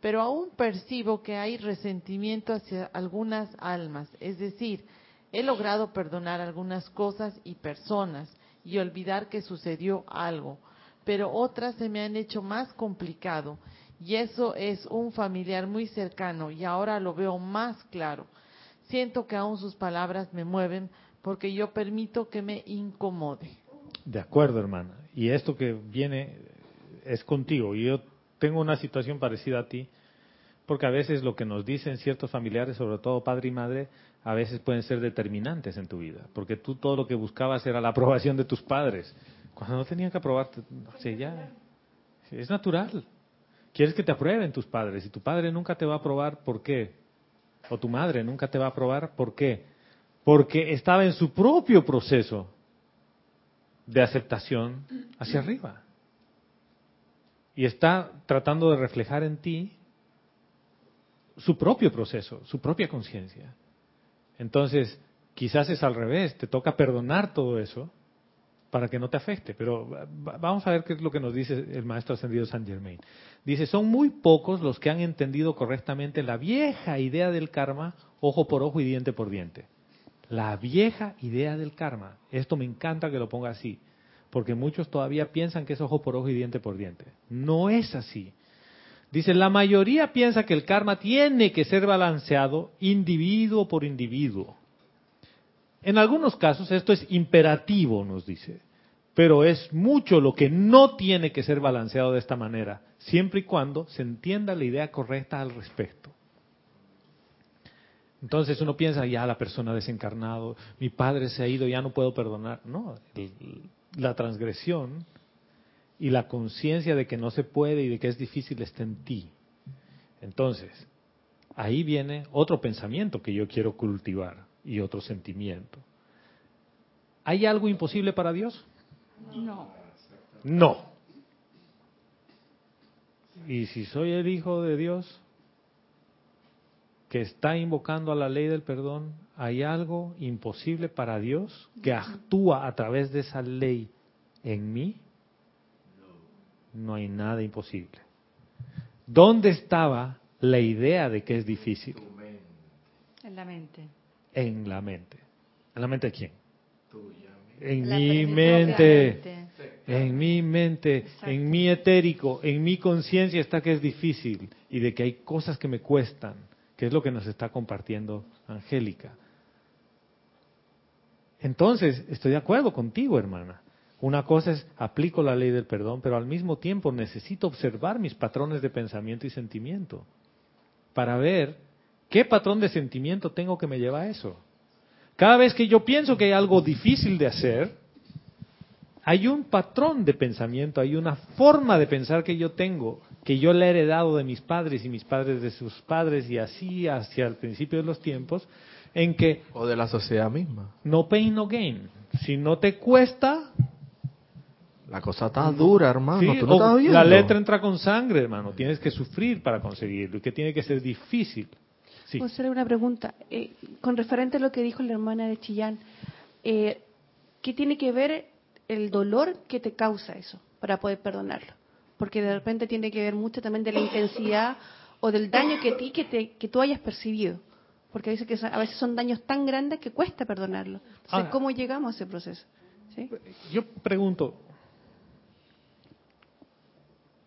pero aún percibo que hay resentimiento hacia algunas almas, es decir, he logrado perdonar algunas cosas y personas y olvidar que sucedió algo, pero otras se me han hecho más complicado y eso es un familiar muy cercano y ahora lo veo más claro. Siento que aún sus palabras me mueven porque yo permito que me incomode. De acuerdo, hermana. Y esto que viene es contigo. Yo tengo una situación parecida a ti, porque a veces lo que nos dicen ciertos familiares, sobre todo padre y madre, a veces pueden ser determinantes en tu vida, porque tú todo lo que buscabas era la aprobación de tus padres, cuando no tenían que aprobarte, ya, es natural. Quieres que te aprueben tus padres, y tu padre nunca te va a aprobar, ¿por qué? O tu madre nunca te va a aprobar, ¿por qué? Porque estaba en su propio proceso de aceptación hacia arriba. Y está tratando de reflejar en ti su propio proceso, su propia conciencia. Entonces, quizás es al revés, te toca perdonar todo eso para que no te afecte. Pero vamos a ver qué es lo que nos dice el maestro ascendido San Germain. Dice, son muy pocos los que han entendido correctamente la vieja idea del karma, ojo por ojo y diente por diente. La vieja idea del karma. Esto me encanta que lo ponga así, porque muchos todavía piensan que es ojo por ojo y diente por diente. No es así. Dice, la mayoría piensa que el karma tiene que ser balanceado individuo por individuo. En algunos casos esto es imperativo, nos dice, pero es mucho lo que no tiene que ser balanceado de esta manera, siempre y cuando se entienda la idea correcta al respecto. Entonces uno piensa, ya la persona desencarnado, mi padre se ha ido, ya no puedo perdonar. No, la transgresión y la conciencia de que no se puede y de que es difícil está en ti. Entonces, ahí viene otro pensamiento que yo quiero cultivar y otro sentimiento. ¿Hay algo imposible para Dios? No. No. Y si soy el Hijo de Dios que está invocando a la ley del perdón, ¿hay algo imposible para Dios que actúa a través de esa ley en mí? No hay nada imposible. ¿Dónde estaba la idea de que es difícil? En la mente. En la mente. ¿En la mente de quién? En mi mente, en mi mente, en mi etérico, en mi conciencia está que es difícil y de que hay cosas que me cuestan, que es lo que nos está compartiendo Angélica. Entonces, estoy de acuerdo contigo, hermana. Una cosa es aplico la ley del perdón, pero al mismo tiempo necesito observar mis patrones de pensamiento y sentimiento para ver ¿Qué patrón de sentimiento tengo que me lleva a eso? Cada vez que yo pienso que hay algo difícil de hacer, hay un patrón de pensamiento, hay una forma de pensar que yo tengo, que yo le he heredado de mis padres y mis padres de sus padres y así hacia el principio de los tiempos, en que... O de la sociedad misma. No pain, no gain. Si no te cuesta... La cosa está dura, hermano. la letra entra con sangre, hermano. Tienes que sufrir para conseguirlo y que tiene que ser difícil. Sí. ¿Puedo hacer una pregunta? Eh, con referente a lo que dijo la hermana de Chillán, eh, ¿qué tiene que ver el dolor que te causa eso para poder perdonarlo? Porque de repente tiene que ver mucho también de la intensidad o del daño que ti que, te, que tú hayas percibido. Porque dice que a veces son daños tan grandes que cuesta perdonarlo. Entonces, ¿cómo llegamos a ese proceso? Yo pregunto,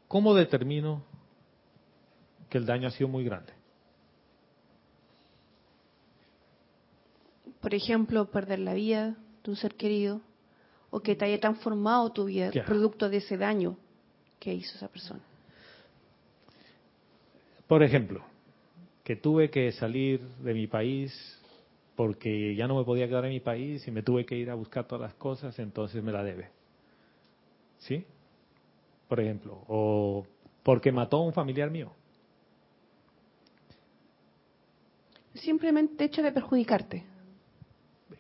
¿cómo determino que el daño ha sido muy grande? por ejemplo, perder la vida de un ser querido o que te haya transformado tu vida producto de ese daño que hizo esa persona. Por ejemplo, que tuve que salir de mi país porque ya no me podía quedar en mi país y me tuve que ir a buscar todas las cosas, entonces me la debe. ¿Sí? Por ejemplo, o porque mató a un familiar mío. Simplemente hecho de perjudicarte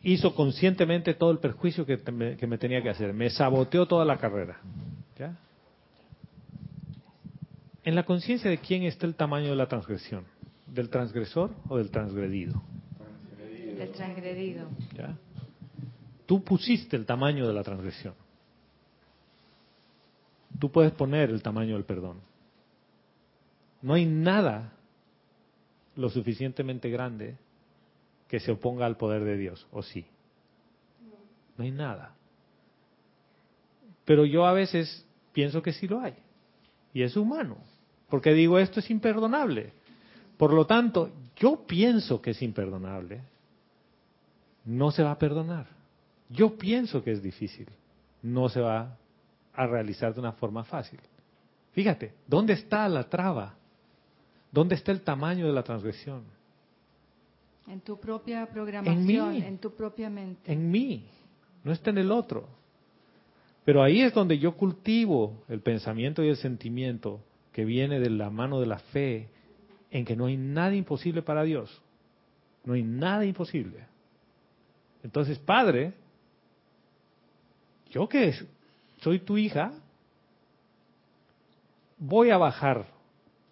hizo conscientemente todo el perjuicio que, me, que me tenía que hacer. Me saboteó toda la carrera. ¿Ya? En la conciencia de quién está el tamaño de la transgresión, del transgresor o del transgredido. Del transgredido. ¿Ya? Tú pusiste el tamaño de la transgresión. Tú puedes poner el tamaño del perdón. No hay nada lo suficientemente grande que se oponga al poder de Dios, ¿o sí? No hay nada. Pero yo a veces pienso que sí lo hay. Y es humano. Porque digo, esto es imperdonable. Por lo tanto, yo pienso que es imperdonable. No se va a perdonar. Yo pienso que es difícil. No se va a realizar de una forma fácil. Fíjate, ¿dónde está la traba? ¿Dónde está el tamaño de la transgresión? En tu propia programación, en, tu propia mente. En mí, no está en el otro. Pero ahí es donde yo cultivo el pensamiento y el sentimiento que viene de la mano de la fe, en que no hay nada imposible para Dios. No hay nada imposible. Entonces, Padre, yo que soy tu hija, voy a bajar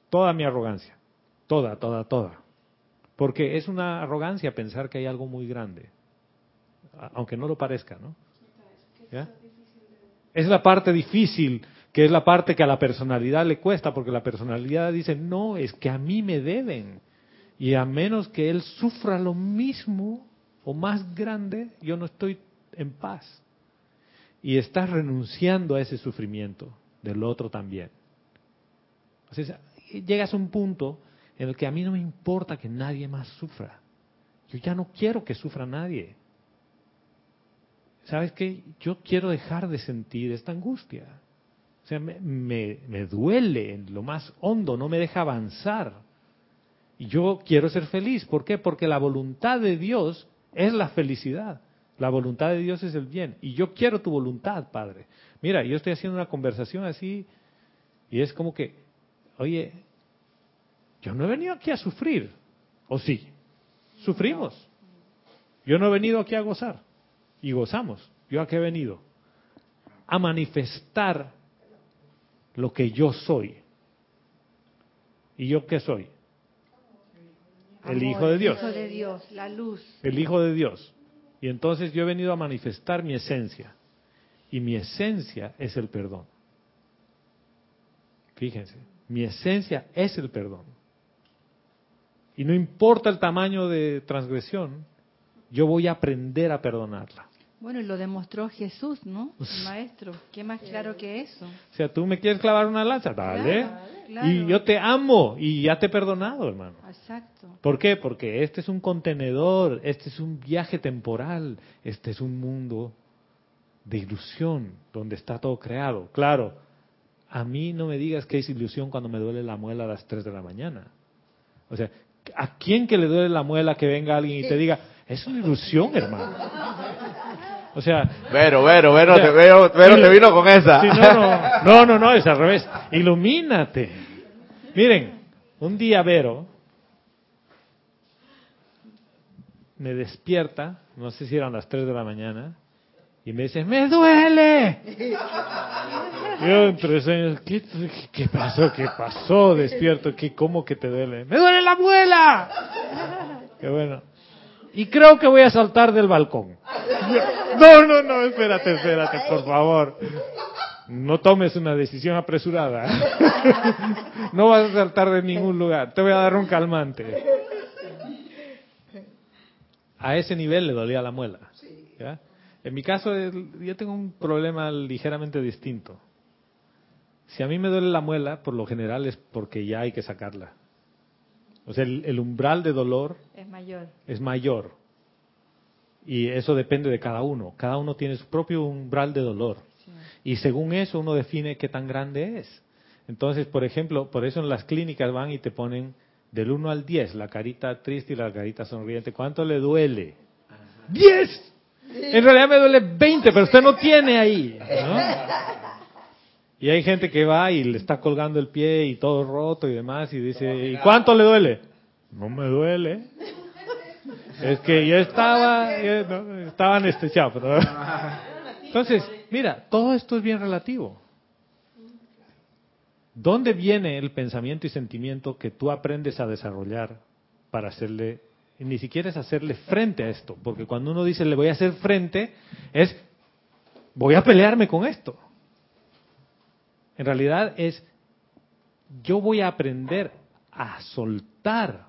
toda mi arrogancia, toda, toda, toda. Porque es una arrogancia pensar que hay algo muy grande, aunque no lo parezca, ¿no? Es la parte difícil, que es la parte que a la personalidad le cuesta, porque la personalidad dice, no, es que a mí me deben. Y a menos que él sufra lo mismo o más grande, yo no estoy en paz. Y estás renunciando a ese sufrimiento del otro también. Llegas a un punto en el que a mí no me importa que nadie más sufra. Yo ya no quiero que sufra nadie. ¿Sabes qué? Yo quiero dejar de sentir esta angustia. Sea, me, me, duele en lo más hondo, no me deja avanzar. Y yo quiero ser feliz. ¿Por qué? Porque la voluntad de Dios es la felicidad. La voluntad de Dios es el bien. Y yo quiero tu voluntad, Padre. Mira, yo estoy haciendo una conversación así y es como que, oye, yo no he venido aquí a sufrir. ¿O sí? Sufrimos. Yo no he venido aquí a gozar y gozamos. ¿Yo a qué he venido? A manifestar lo que yo soy. ¿Y yo qué soy? El Hijo de Dios. El Hijo de Dios, la luz. El Hijo de Dios. Y entonces yo he venido a manifestar mi esencia. Y mi esencia es el perdón. Fíjense, mi esencia es el perdón. Y no importa el tamaño de transgresión, yo voy a aprender a perdonarla. Bueno, y lo demostró Jesús, ¿no? El maestro. ¿Qué más claro que eso? O sea, tú me quieres clavar una lanza, dale. Y yo te amo y ya te he perdonado, hermano. Exacto. ¿Por qué? Porque este es un contenedor, este es un viaje temporal, este es un mundo de ilusión donde está todo creado. Claro, a mí no me digas que es ilusión cuando me duele la muela a las 3 de la mañana. O sea, ¿a quién que le duele la muela que venga alguien y te diga, es una ilusión, hermano? O sea. Vero, Vero, Vero, te, Vero, te vino con esa. no, no, no, no, es al revés. Ilumínate. Miren, un día Vero me despierta, no sé si eran las 3 de la mañana, y me dice, ¡me duele! Yo en tres años, ¿qué, ¿qué, pasó? ¿Qué pasó? Despierto, ¿qué, ¿cómo que te duele? ¡Me duele la muela! Qué bueno y creo que voy a saltar del balcón. No, no, no, espérate, espérate, por favor. No tomes una decisión apresurada. No vas a saltar de ningún lugar. Te voy a dar un calmante. A ese nivel le dolía la muela. En mi caso, yo tengo un problema ligeramente distinto. Si a mí me duele la muela, por lo general es porque ya hay que sacarla. O sea, el, umbral de dolor es mayor. es mayor. Y eso depende de cada uno. Cada uno tiene su propio umbral de dolor. Y según eso uno define qué tan grande es. Entonces, por ejemplo, por eso en las clínicas van y te ponen del 1 al 10, la carita triste y la carita sonriente. ¿Cuánto le duele? ¡10! En realidad me duele 20, pero usted no tiene ahí. ¿no? Y hay gente que va y le está colgando el pie y todo roto y demás y dice, ¿y cuánto le duele? No me duele. Es que yo estaba, estaba anestesiado. Entonces, mira, todo esto es bien relativo. ¿Dónde viene el pensamiento y sentimiento que tú aprendes a desarrollar para hacerle, ni siquiera es hacerle frente a esto? Porque cuando uno dice le voy a hacer frente, es voy a pelearme con esto. En realidad es, yo voy a aprender a soltar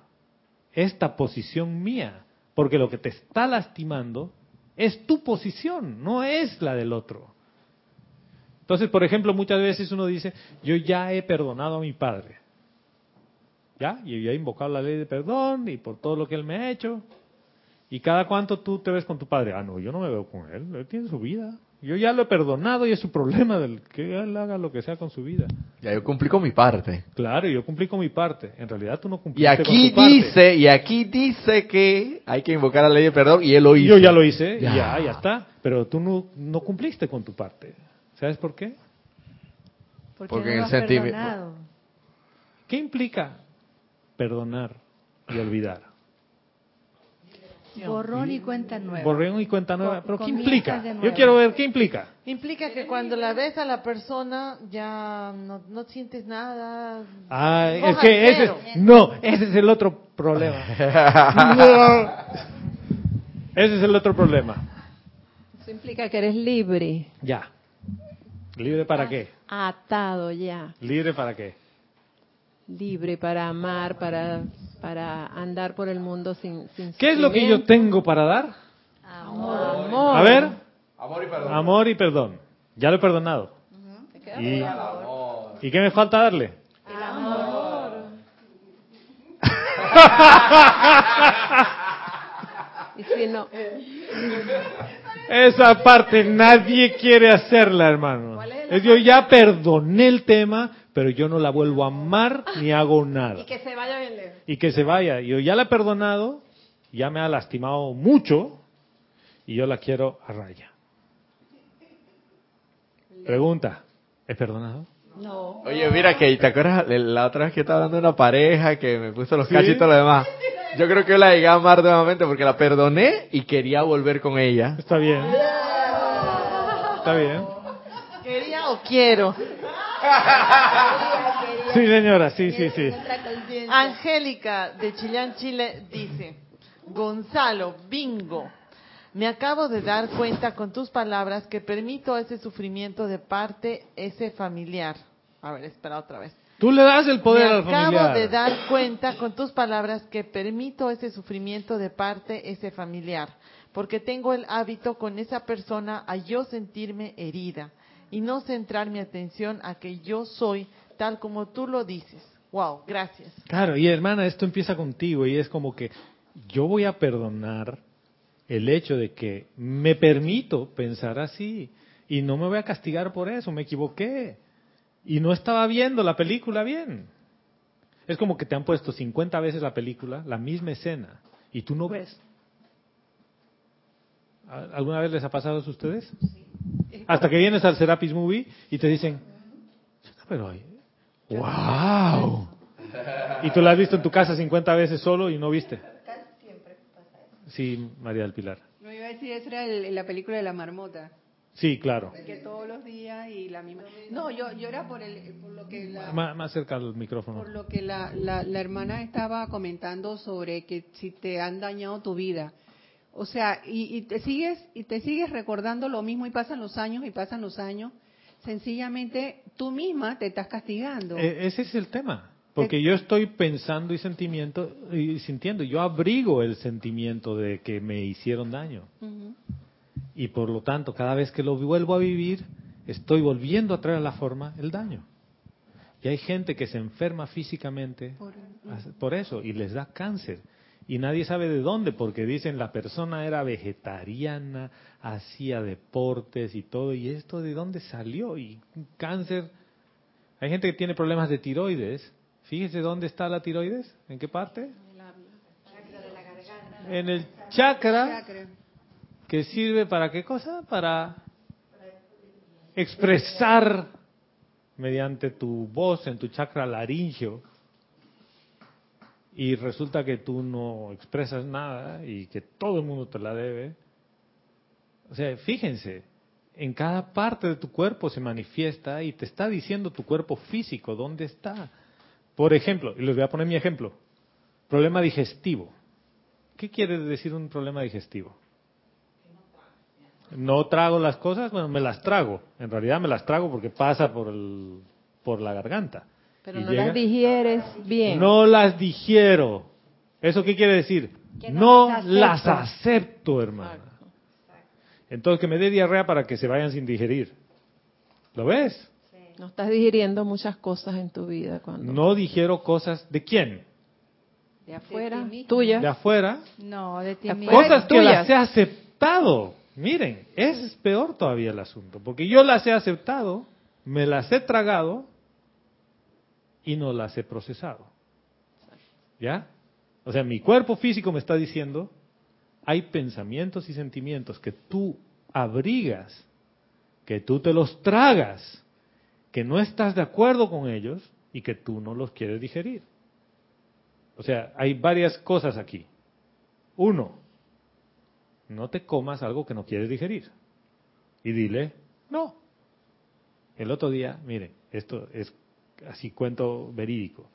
esta posición mía, porque lo que te está lastimando es tu posición, no es la del otro. Entonces, por ejemplo, muchas veces uno dice, yo ya he perdonado a mi padre. ¿Ya? Y ya he invocado la ley de perdón y por todo lo que él me ha hecho. ¿Y cada cuánto tú te ves con tu padre? Ah, no, yo no me veo con él, él tiene su vida. Yo ya lo he perdonado y es su problema del que él haga lo que sea con su vida. Ya yo cumplí con mi parte. Claro, yo cumplí con mi parte. En realidad tú no cumpliste y aquí con tu dice, Y aquí dice que hay que invocar la ley de perdón y él lo hizo. Yo ya lo hice, ya, ya, ya está. Pero tú no, no cumpliste con tu parte. ¿Sabes por qué? Porque, Porque no el sentimiento. ¿Qué implica perdonar y olvidar? Borrón y cuenta nueva. Borrón y cuenta nueva. ¿Pero qué implica? Yo quiero ver qué implica. Implica que cuando la ves a la persona ya no, no sientes nada. Ah, es que ese es, no, ese es el otro problema. No. Ese es el otro problema. Eso implica que eres libre, Ya. ¿Libre para qué? atado ya, ¿Libre para qué? Libre para amar, para para andar por el mundo sin, sin ¿Qué es lo que yo tengo para dar? Amor. A ver, Amor y perdón. amor y perdón. Ya lo he perdonado. ¿Y, ¿Y qué me falta darle? Y si no, Esa parte nadie quiere hacerla, hermano. Es Yo ya perdoné el tema, pero yo no la vuelvo a amar ni hago nada. que se vaya bien lejos. Y que se vaya. Yo ya la he perdonado, ya me ha lastimado mucho y yo la quiero a raya. Pregunta, ¿he perdonado? No. Oye, mira que, ¿te acuerdas de la otra vez que estaba hablando de una pareja que me puso los Sí. cachos y lo demás? Yo creo que yo la llegué a amar nuevamente porque la perdoné y quería volver con ella. Está bien. Está bien. ¿Quería o quiero? Sí, señora, sí, sí, sí. Angélica de Chillán, Chile dice, Gonzalo, bingo, me acabo de dar cuenta con tus palabras que permito ese sufrimiento de parte ese familiar. A ver, espera otra vez. Tú le das el poder me al acabo familiar. de dar cuenta con tus palabras que permito ese sufrimiento de parte ese familiar, porque tengo el hábito con esa persona a yo sentirme herida y no centrar mi atención a que yo soy tal como tú lo dices. Wow, gracias. Claro, y hermana, esto empieza contigo y es como que yo voy a perdonar el hecho de que me permito pensar así y no me voy a castigar por eso, me equivoqué y no estaba viendo la película bien. Es como que te han puesto 50 veces la película, la misma escena, y tú no ves. ¿Al- ¿Alguna vez les ha pasado eso a ustedes? Hasta que vienes al Serapis Movie y te dicen, pero, ay, wow. Y tú la has visto en tu casa 50 veces solo y no viste. Sí, María del Pilar. No iba a decir, esa era el- la película de la marmota. Sí, claro. Que todos los días y la misma. No, yo, yo era por, el, por lo que la, Más, más cerca al micrófono. por lo que la, la, la hermana estaba comentando sobre que si te han dañado tu vida. O sea, y, y te sigues y te sigues recordando lo mismo y pasan los años y pasan los años. Sencillamente tú misma te estás castigando. E- ese es el tema. Porque yo estoy pensando y sentimiento y sintiendo, yo abrigo el sentimiento de que me hicieron daño. Y por lo tanto, cada vez que lo vuelvo a vivir, estoy volviendo a traer a la forma el daño. Y hay gente que se enferma físicamente Por- por eso y les da cáncer. Y nadie sabe de dónde, porque dicen la persona era vegetariana, hacía deportes y todo, y esto de dónde salió, y cáncer. Hay gente que tiene problemas de tiroides. Fíjese dónde está la tiroides, en qué parte. En el chakra que sirve para qué cosa? Para expresar mediante tu voz en tu chakra laringio y resulta que tú no expresas nada y que todo el mundo te la debe. O sea, fíjense, en cada parte de tu cuerpo se manifiesta y te está diciendo tu cuerpo físico dónde está. Por ejemplo, y les voy a poner mi ejemplo, problema digestivo. ¿Qué quiere decir un problema digestivo? No trago las cosas, bueno, me las trago. En realidad me las trago porque pasa por el, por la garganta. Pero Y no llega- las digieres bien. No las digiero. ¿Eso qué quiere decir? Que no no las las acepto. hermana. Entonces que me dé diarrea para que se vayan sin digerir. ¿Lo ves? No estás digiriendo muchas cosas en tu vida cuando No digiero cosas de quién? de afuera, tuya. De afuera. No, de ti mismo. Cosas que tuyas. las he aceptado. Miren, es peor todavía el asunto. Porque yo las he aceptado, me las he tragado y no las he procesado. ¿Ya? O sea, mi cuerpo físico me está diciendo, hay pensamientos y sentimientos que tú abrigas, que tú te los tragas, que no estás de acuerdo con ellos y que tú no los quieres digerir. O sea, hay varias cosas aquí. Uno, no te comas algo que no quieres digerir. Y dile, no. El otro día, mire, esto es así cuento verídico.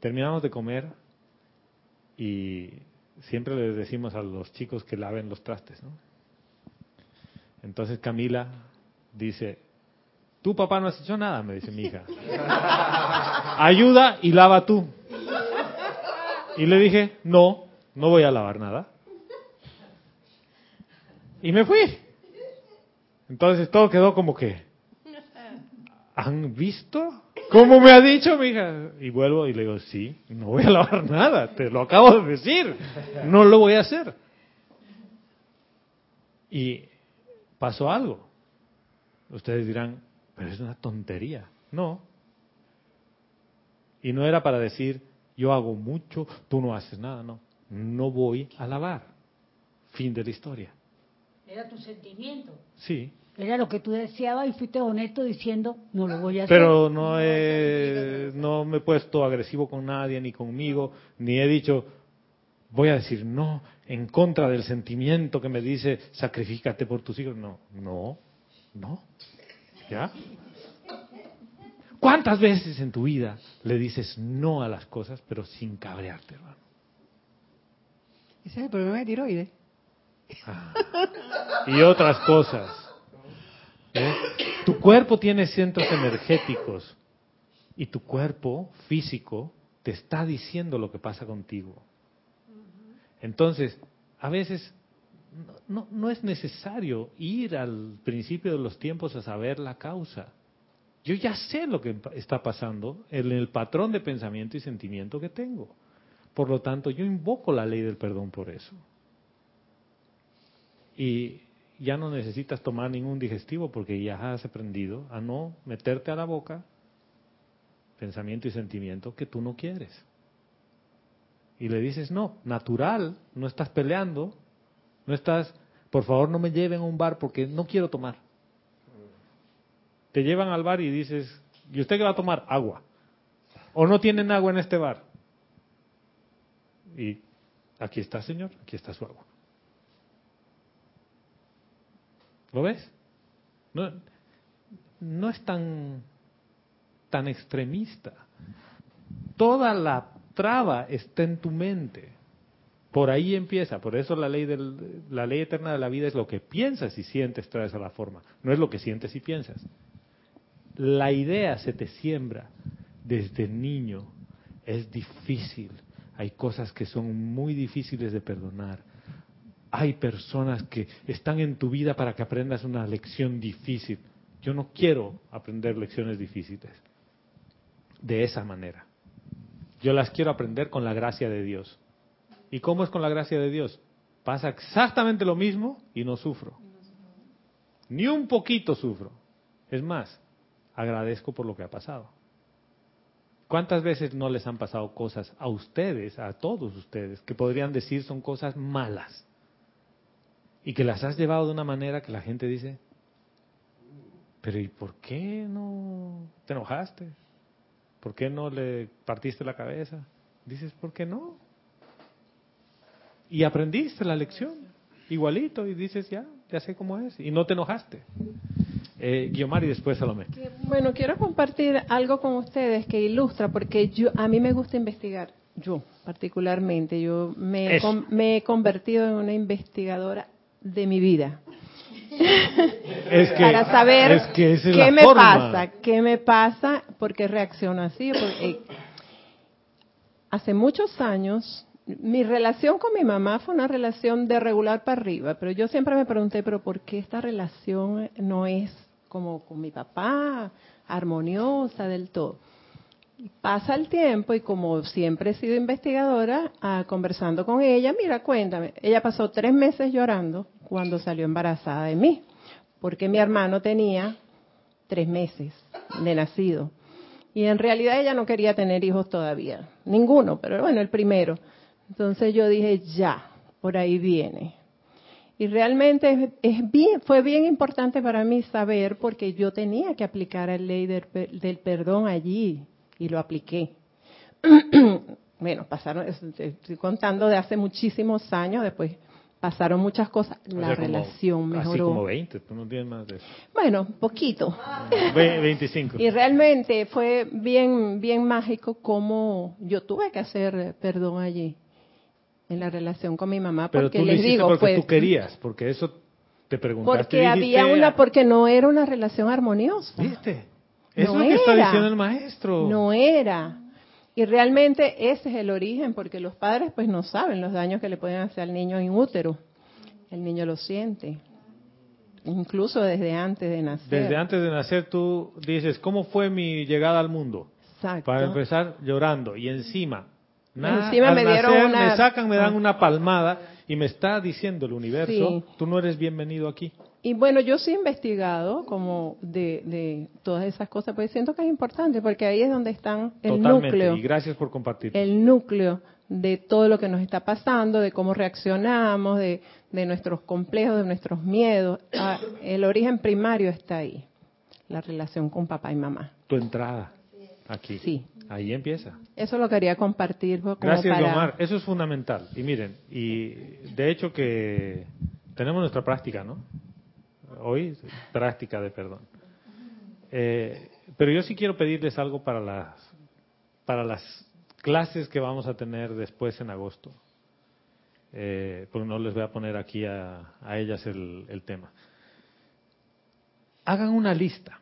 Terminamos de comer y siempre les decimos a los chicos que laven los trastes, ¿no? Entonces Camila dice, tu papá no has hecho nada, me dice mi hija. Ayuda y lava tú. Y le dije, no, no voy a lavar nada. Y me fui. Entonces todo quedó como que, ¿han visto? ¿Cómo me ha dicho mi hija? Y vuelvo y le digo, sí, no voy a lavar nada, te lo acabo de decir, no lo voy a hacer. Y pasó algo. Ustedes dirán, pero es una tontería. No. Y no era para decir, yo hago mucho, tú no haces nada, no. No voy a lavar. Fin de la historia. Era tu sentimiento. Sí. Era lo que tú deseabas y fuiste honesto diciendo, no lo voy a hacer. Pero no, he, no me he puesto agresivo con nadie, ni conmigo, ni he dicho, voy a decir no, en contra del sentimiento que me dice, sacrifícate por tus hijos. No, no, no. ¿Ya? ¿Cuántas veces en tu vida le dices no a las cosas, pero sin cabrearte, hermano? Ese es el problema de tiroides. Ah. Y otras cosas. ¿Eh? Tu cuerpo tiene centros energéticos y tu cuerpo físico te está diciendo lo que pasa contigo. Entonces, a veces no, no, es necesario ir al principio de los tiempos a saber la causa. Yo ya sé lo que está pasando en el patrón de pensamiento y sentimiento que tengo. Por lo tanto, yo invoco la ley del perdón por eso. Y ya no necesitas tomar ningún digestivo porque ya has aprendido a no meterte a la boca pensamiento y sentimiento que tú no quieres. Y le dices, no, natural, no estás peleando, no estás, por favor no me lleven a un bar porque no quiero tomar. Te llevan al bar y dices, ¿y usted qué va a tomar? Agua. ¿O no tienen agua en este bar? Y aquí está, señor, aquí está su agua. ¿Lo ves? No, no es tan, tan extremista. Toda la traba está en tu mente. Por ahí empieza, por eso la ley, del, la ley eterna de la vida es lo que piensas y sientes traes a la forma, no es lo que sientes y piensas. La idea se te siembra desde niño, es difícil, hay cosas que son muy difíciles de perdonar, hay personas que están en tu vida para que aprendas una lección difícil. Yo no quiero aprender lecciones difíciles de esa manera. Yo las quiero aprender con la gracia de Dios. ¿Y cómo es con la gracia de Dios? Pasa exactamente lo mismo y no sufro. Ni un poquito sufro. Es más, agradezco por lo que ha pasado. ¿Cuántas veces no les han pasado cosas a ustedes, a todos ustedes, que podrían decir son cosas malas? Y que las has llevado de una manera que la gente dice, pero ¿y por qué no te enojaste? ¿Por qué no le partiste la cabeza? Dices, ¿por qué no? Y aprendiste la lección, igualito, y dices, ya, ya sé cómo es, y no te enojaste. Eh, Guiomar y después Salomé. Bueno, quiero compartir algo con ustedes que ilustra, porque yo a mí me gusta investigar, yo particularmente, yo me, me he convertido en una investigadora de mi vida. Es que, para saber qué me pasa, qué me pasa, porque reacciono así. Porque hace muchos años, mi relación con mi mamá fue una relación de regular para arriba, pero yo siempre me pregunté, pero ¿por qué esta relación no es como con mi papá, armoniosa del todo? Pasa el tiempo y como siempre he sido investigadora, ah, conversando con ella, mira, cuéntame, ella pasó tres meses llorando cuando salió embarazada de mí, porque mi hermano tenía tres meses de nacido. Y en realidad ella no quería tener hijos todavía, ninguno, pero bueno, el primero. Entonces yo dije, ya, por ahí viene. Y realmente es, bien, fue bien importante para mí saber porque yo tenía que aplicar la ley del, del perdón allí y lo apliqué. bueno, pasaron, estoy contando de hace muchísimos años, después pasaron muchas cosas, la relación mejoró. Así como 20, tú no tienes más de eso. Bueno, poquito. 25. y realmente fue bien, bien mágico como yo tuve que hacer perdón allí en la relación con mi mamá Pero porque tú les digo porque pues tú querías porque eso te preguntaste porque había una porque no era una relación armoniosa viste es lo que está diciendo el maestro no era y realmente ese es el origen, porque los padres pues no saben los daños que le pueden hacer al niño en útero. El niño lo siente, incluso desde antes de nacer. Desde antes de nacer tú dices, ¿cómo fue mi llegada al mundo? Exacto. Para empezar llorando y encima, encima me dieron una... me sacan, me dan ah. una palmada y me está diciendo el universo, tú no eres bienvenido aquí. Y bueno, yo sí he investigado como de, de, todas esas cosas, pues siento que es importante porque ahí es donde están el núcleo. Y gracias por compartir. El núcleo de todo lo que nos está pasando, de cómo reaccionamos, de, de nuestros complejos, de nuestros miedos. Ah, el origen primario está ahí, la relación con papá y mamá. Tu entrada aquí. Sí. Ahí empieza. Eso lo quería compartir. Como Gracias, para... Omar. Eso es fundamental. Y miren, y de hecho que tenemos nuestra práctica, ¿no? hoy, práctica de perdón. Eh, pero yo sí quiero pedirles algo para las, para las clases que vamos a tener después en agosto. Eh, porque no les voy a poner aquí a, a ellas el, el tema. Hagan una lista,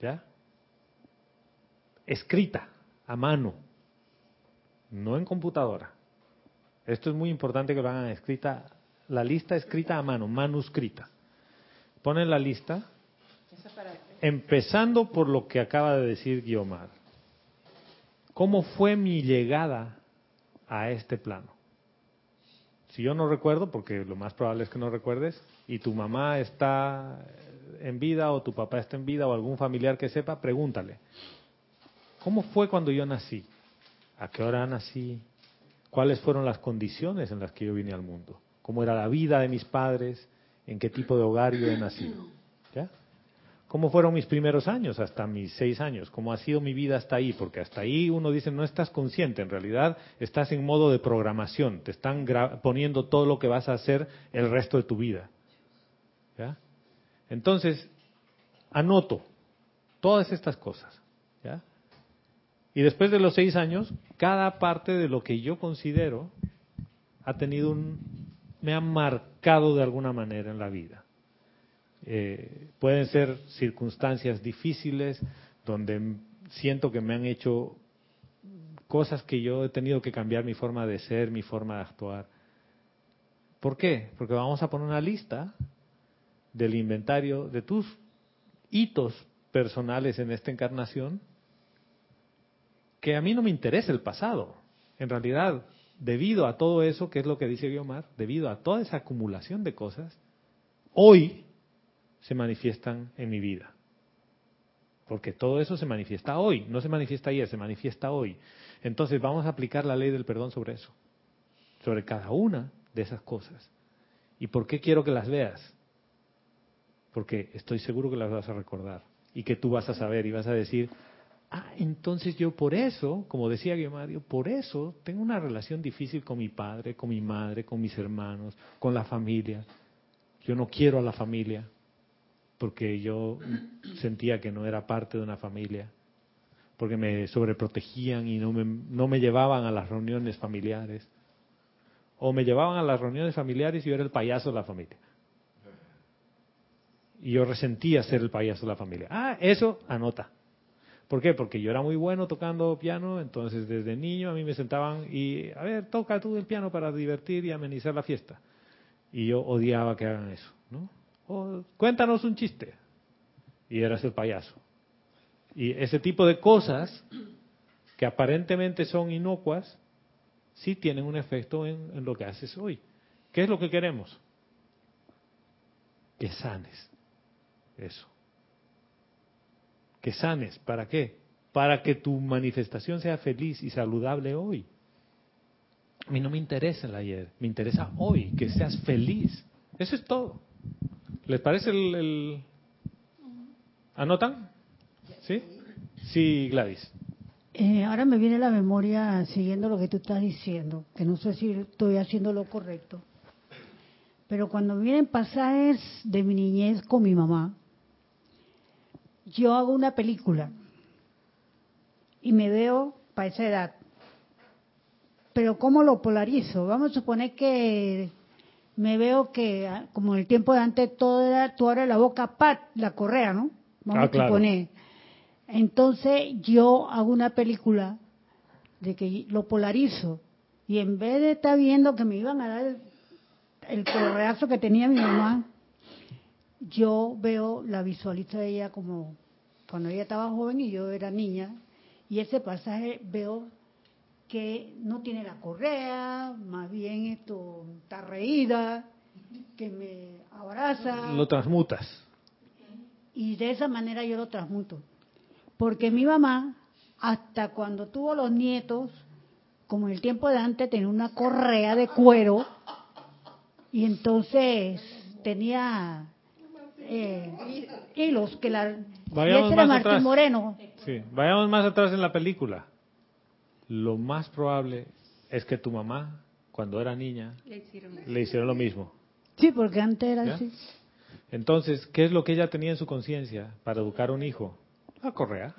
¿ya? Escrita, a mano, no en computadora. Esto es muy importante que lo hagan escrita, la lista escrita a mano, manuscrita ponen la lista, empezando por lo que acaba de decir Guiomar. ¿Cómo fue mi llegada a este plano? Si yo no recuerdo, porque lo más probable es que no recuerdes, y tu mamá está en vida o tu papá está en vida o algún familiar que sepa, pregúntale. ¿Cómo fue cuando yo nací? ¿A qué hora nací? ¿Cuáles fueron las condiciones en las que yo vine al mundo? ¿Cómo era la vida de mis padres? en qué tipo de hogar yo he nacido. ¿Ya? ¿Cómo fueron mis primeros años hasta mis seis años? ¿Cómo ha sido mi vida hasta ahí? Porque hasta ahí uno dice, no estás consciente, en realidad estás en modo de programación, te están poniendo todo lo que vas a hacer el resto de tu vida. ¿Ya? Entonces, anoto todas estas cosas. ¿ya? Y después de los seis años, cada parte de lo que yo considero ha tenido un, me han marcado de alguna manera en la vida. Eh, pueden ser circunstancias difíciles donde siento que me han hecho cosas que yo he tenido que cambiar mi forma de ser, mi forma de actuar. ¿Por qué? Porque vamos a poner una lista del inventario de tus hitos personales en esta encarnación que a mí no me interesa el pasado. En realidad, debido a todo eso, que es lo que dice Guiomar, debido a toda esa acumulación de cosas, hoy se manifiestan en mi vida. Porque todo eso se manifiesta hoy, no se manifiesta ayer, se manifiesta hoy. Entonces vamos a aplicar la ley del perdón sobre eso, sobre cada una de esas cosas. ¿Y por qué quiero que las veas? Porque estoy seguro que las vas a recordar y que tú vas a saber y vas a decir, Ah, entonces yo por eso, como decía Guimario, por eso tengo una relación difícil con mi padre, con mi madre, con mis hermanos, con la familia. Yo no quiero a la familia porque yo sentía que no era parte de una familia, porque me sobreprotegían y no me, no me llevaban a las reuniones familiares. O me llevaban a las reuniones familiares y yo era el payaso de la familia. Y yo resentía ser el payaso de la familia. Ah, eso anota. ¿Por qué? Porque yo era muy bueno tocando piano, entonces desde niño a mí me sentaban y, a ver, toca tú el piano para divertir y amenizar la fiesta. Y yo odiaba que hagan eso, ¿no? O, cuéntanos un chiste. Y eras el payaso. Y ese tipo de cosas que aparentemente son inocuas, sí tienen un efecto en, en lo que haces hoy. ¿Qué es lo que queremos? Que sanes. Eso que sanes. ¿Para qué? Para que tu manifestación sea feliz y saludable hoy. A mí no me interesa el ayer, me interesa hoy, que seas feliz. Eso es todo. ¿Les parece el... ¿Anotan? ¿Sí? Sí, Gladys. Eh, ahora me viene la memoria siguiendo lo que tú estás diciendo, que no sé si estoy haciendo lo correcto. Pero cuando vienen pasajes de mi niñez con mi mamá, yo hago una película y me veo para esa edad. Pero ¿cómo lo polarizo? Vamos a suponer que me veo que, ah, como en el tiempo de antes, todo era, tú abres la boca, pat, la correa, ¿no? Vamos Ah, a claro. suponer. Entonces yo hago una película de que lo polarizo y en vez de estar viendo que me iban a dar el, el correazo que tenía mi mamá, yo veo la visualizo de ella como cuando ella estaba joven y yo era niña y ese pasaje veo que no tiene la correa, más bien esto está reída, que me abraza Lo transmutas. y de esa manera yo lo transmuto. Porque mi mamá, hasta cuando tuvo los nietos, como en el tiempo de antes, tenía una correa de cuero y entonces tenía eh, hilos que la... y Vayamos más Martín atrás. Moreno. Sí, vayamos más atrás en la película. Lo más probable es que tu mamá, cuando era niña, le hicieron lo mismo. Sí, porque antes era ¿Ya? así. Entonces, ¿qué es lo que ella tenía en su conciencia para educar a un hijo? La correa.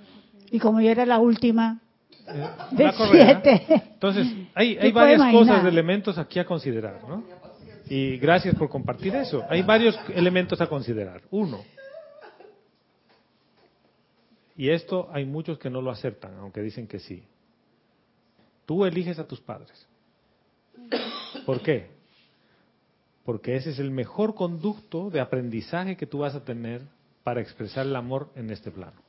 Y como yo era la última Eh, de la correa. siete. Entonces, hay, ¿Te hay puedes varias imaginar? cosas, de elementos aquí a considerar, ¿no? Y gracias por compartir eso. Hay varios elementos a considerar. Uno, y esto hay muchos que no lo aceptan, aunque dicen que sí. Tú eliges a tus padres. ¿Por qué? Porque ese es el mejor conducto de aprendizaje que tú vas a tener para expresar el amor en este plano.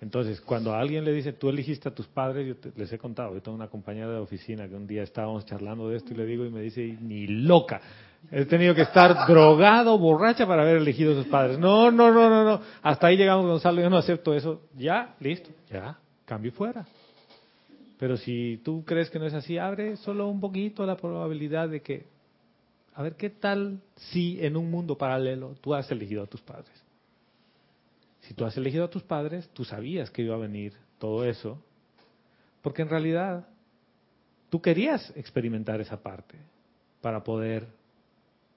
Entonces, cuando a alguien le dice, tú eligiste a tus padres, yo te- les he contado, yo tengo una compañera de oficina que un día estábamos charlando de esto y le digo y me dice, ni loca, he tenido que estar drogado, borracha para haber elegido a sus padres. No, no, no, no, no, hasta ahí llegamos Gonzalo, yo no acepto eso. Ya, listo, ya, cambio y fuera. Pero si tú crees que no es así, abre solo un poquito la probabilidad de que, a ver, ¿qué tal si en un mundo paralelo tú has elegido a tus padres? Si tú has elegido a tus padres, tú sabías que iba a venir todo eso, porque en realidad tú querías experimentar esa parte para poder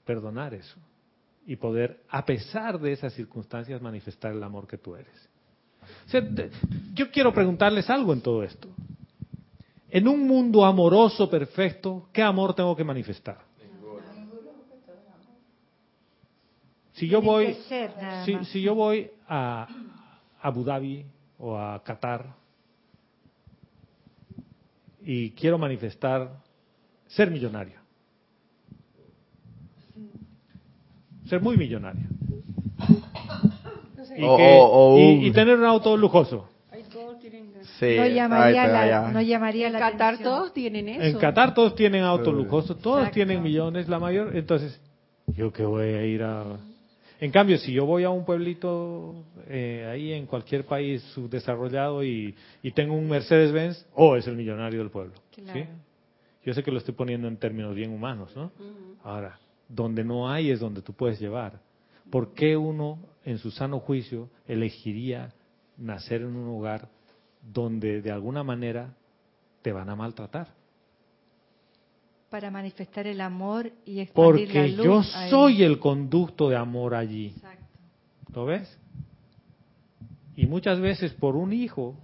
perdonar eso y poder, a pesar de esas circunstancias, manifestar el amor que tú eres. Yo quiero preguntarles algo en todo esto. En un mundo amoroso perfecto, ¿qué amor tengo que manifestar? Si yo voy, ser, si, si yo voy a Abu Dhabi o a Qatar y quiero manifestar ser millonario, ser muy millonario y, que- tener un auto lujoso. Sí, no ahí llamaría la, no llamaría En la Qatar atención. todos tienen eso. En Qatar todos tienen auto Sí. lujoso, todos Exacto. tienen millones, la mayor. Entonces, yo que voy a ir a. En cambio, si yo voy a un pueblito eh, ahí en cualquier país subdesarrollado y, y tengo un Mercedes-Benz, oh, es el millonario del pueblo. Claro. ¿sí? Yo sé que lo estoy poniendo en términos bien humanos, ¿no? Ahora, donde no hay es donde tú puedes llevar. ¿Por qué uno, en su sano juicio, elegiría nacer en un hogar donde de alguna manera te van a maltratar? Para manifestar el amor y expandir la Porque luz yo soy el conducto de amor allí. Exacto. ¿Lo ves? Y muchas veces por un hijo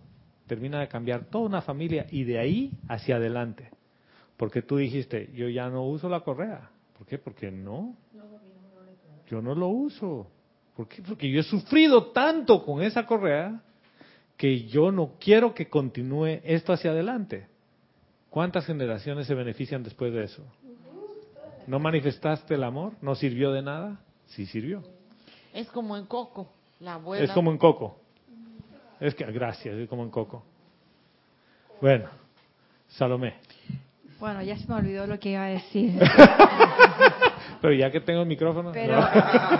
termina de cambiar toda una familia y de ahí hacia adelante. Porque tú dijiste, yo ya no uso la correa. ¿Por qué? Porque no. Yo no lo uso. ¿Por qué? Porque yo he sufrido tanto con esa correa que yo no quiero que continúe esto hacia adelante. ¿Cuántas generaciones se benefician después de eso? ¿No manifestaste el amor? ¿No sirvió de nada? Sí sirvió. Es como en Coco, la abuela. Es como en Coco. Es que, gracias, es como en Coco. Bueno, Salomé. Bueno, ya se me olvidó lo que iba a decir. Pero ya que tengo el micrófono. Pero, ¿no?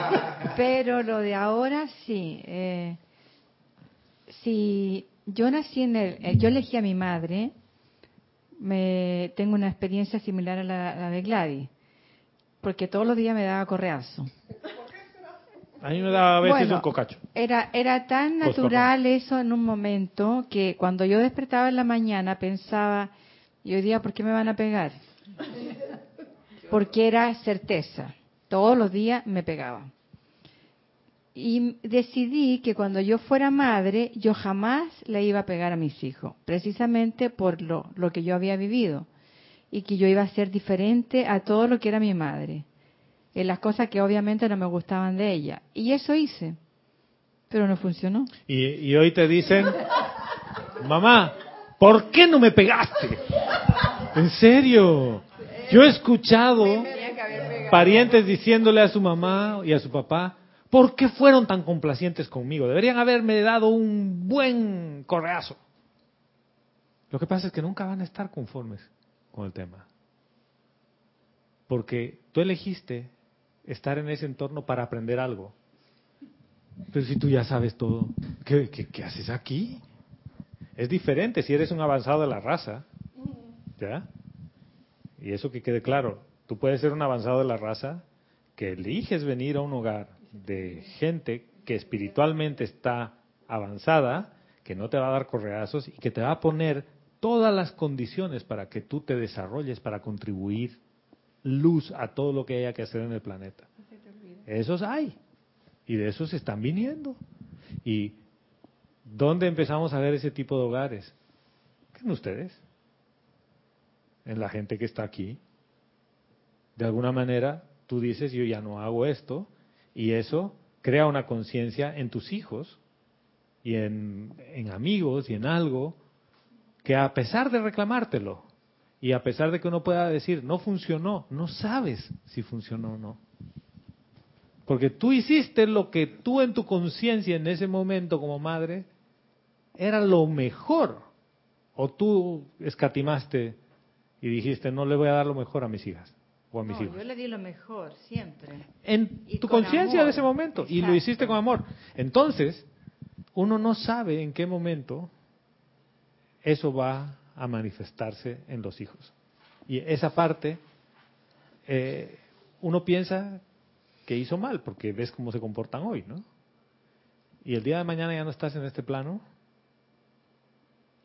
pero lo de ahora sí. eh, si yo nací en el, eh, yo elegí a mi madre, me tengo una experiencia similar a la, a la de Gladys, porque todos los días me daba correazo. A mí me daba a veces Bueno, un cocacho. Era, era tan Pues, natural eso en un momento que cuando yo despertaba en la mañana pensaba, y hoy día, ¿por qué me van a pegar? porque era certeza. Todos los días me pegaba. Y decidí que cuando yo fuera madre, yo jamás le iba a pegar a mis hijos, precisamente por lo, lo que yo había vivido y que yo iba a ser diferente a todo lo que era mi madre, en las cosas que obviamente no me gustaban de ella. Y eso hice, pero no funcionó. Y, y hoy te dicen, mamá, ¿por qué no me pegaste? En serio, yo he escuchado parientes diciéndole a su mamá y a su papá, ¿por qué fueron tan complacientes conmigo? Deberían haberme dado un buen correazo. Lo que pasa es que nunca van a estar conformes con el tema. Porque tú elegiste estar en ese entorno para aprender algo. Pero si tú ya sabes todo, ¿qué, qué, haces aquí? Es diferente si eres un avanzado de la raza. ¿Ya? Y eso que quede claro, tú puedes ser un avanzado de la raza que eliges venir a un hogar de gente que espiritualmente está avanzada, que no te va a dar correazos y que te va a poner todas las condiciones para que tú te desarrolles, para contribuir luz a todo lo que haya que hacer en el planeta. Esos hay. Y de esos están viniendo. ¿Y dónde empezamos a ver ese tipo de hogares? En ustedes. En la gente que está aquí. De alguna manera, tú dices, yo ya no hago esto. Y eso crea una conciencia en tus hijos y en, en amigos y en algo que a pesar de reclamártelo y a pesar de que uno pueda decir no funcionó, no sabes si funcionó o no. Porque tú hiciste lo que tú en tu conciencia en ese momento como madre era lo mejor. O tú escatimaste y dijiste no le voy a dar lo mejor a mis hijas o a mis hijos. Yo le di lo mejor siempre. En tu conciencia de ese momento y lo hiciste con amor. Entonces, uno no sabe en qué momento eso va a manifestarse en los hijos. Y esa parte, eh, uno piensa que hizo mal, porque ves cómo se comportan hoy, ¿no? Y el día de mañana ya no estás en este plano